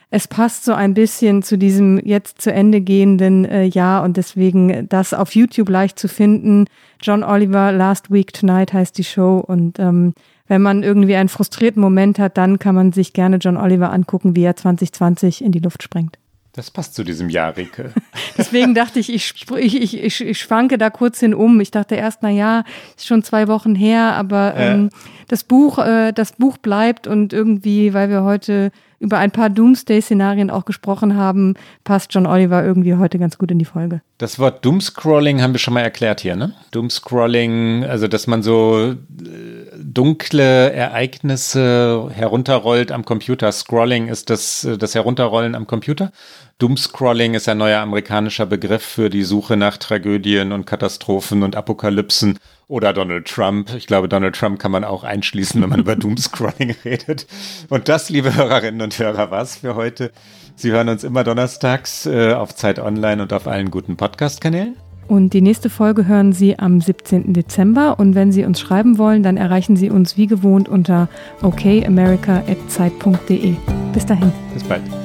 es passt so ein bisschen zu diesem jetzt zu Ende gehenden äh, Jahr und deswegen das auf YouTube leicht zu finden. John Oliver, Last Week Tonight heißt die Show und ähm, wenn man irgendwie einen frustrierten Moment hat, dann kann man sich gerne John Oliver angucken, wie er 2020 in die Luft sprengt. Das passt zu diesem Jahr, Rike. (laughs) Deswegen dachte ich, ich, ich, ich, ich schwanke da kurz hin um. Ich dachte erst, na ja, ist schon zwei Wochen her, aber ähm, das Buch, äh, das Buch bleibt und irgendwie, weil wir heute über ein paar Doomsday-Szenarien auch gesprochen haben, passt John Oliver irgendwie heute ganz gut in die Folge. Das Wort Doomscrolling haben wir schon mal erklärt hier, ne? Doomscrolling, also dass man so äh, dunkle Ereignisse herunterrollt am Computer. Scrolling ist das, äh, das Herunterrollen am Computer. Doomscrolling ist ein neuer amerikanischer Begriff für die Suche nach Tragödien und Katastrophen und Apokalypsen oder Donald Trump. Ich glaube, Donald Trump kann man auch einschließen, wenn man über Doomscrolling (laughs) redet. Und das, liebe Hörerinnen und Hörer, war's für heute. Sie hören uns immer donnerstags äh, auf Zeit Online und auf allen guten Podcast-Kanälen. Und die nächste Folge hören Sie am 17. Dezember. Und wenn Sie uns schreiben wollen, dann erreichen Sie uns wie gewohnt unter okamerica.zeit.de. Bis dahin. Bis bald.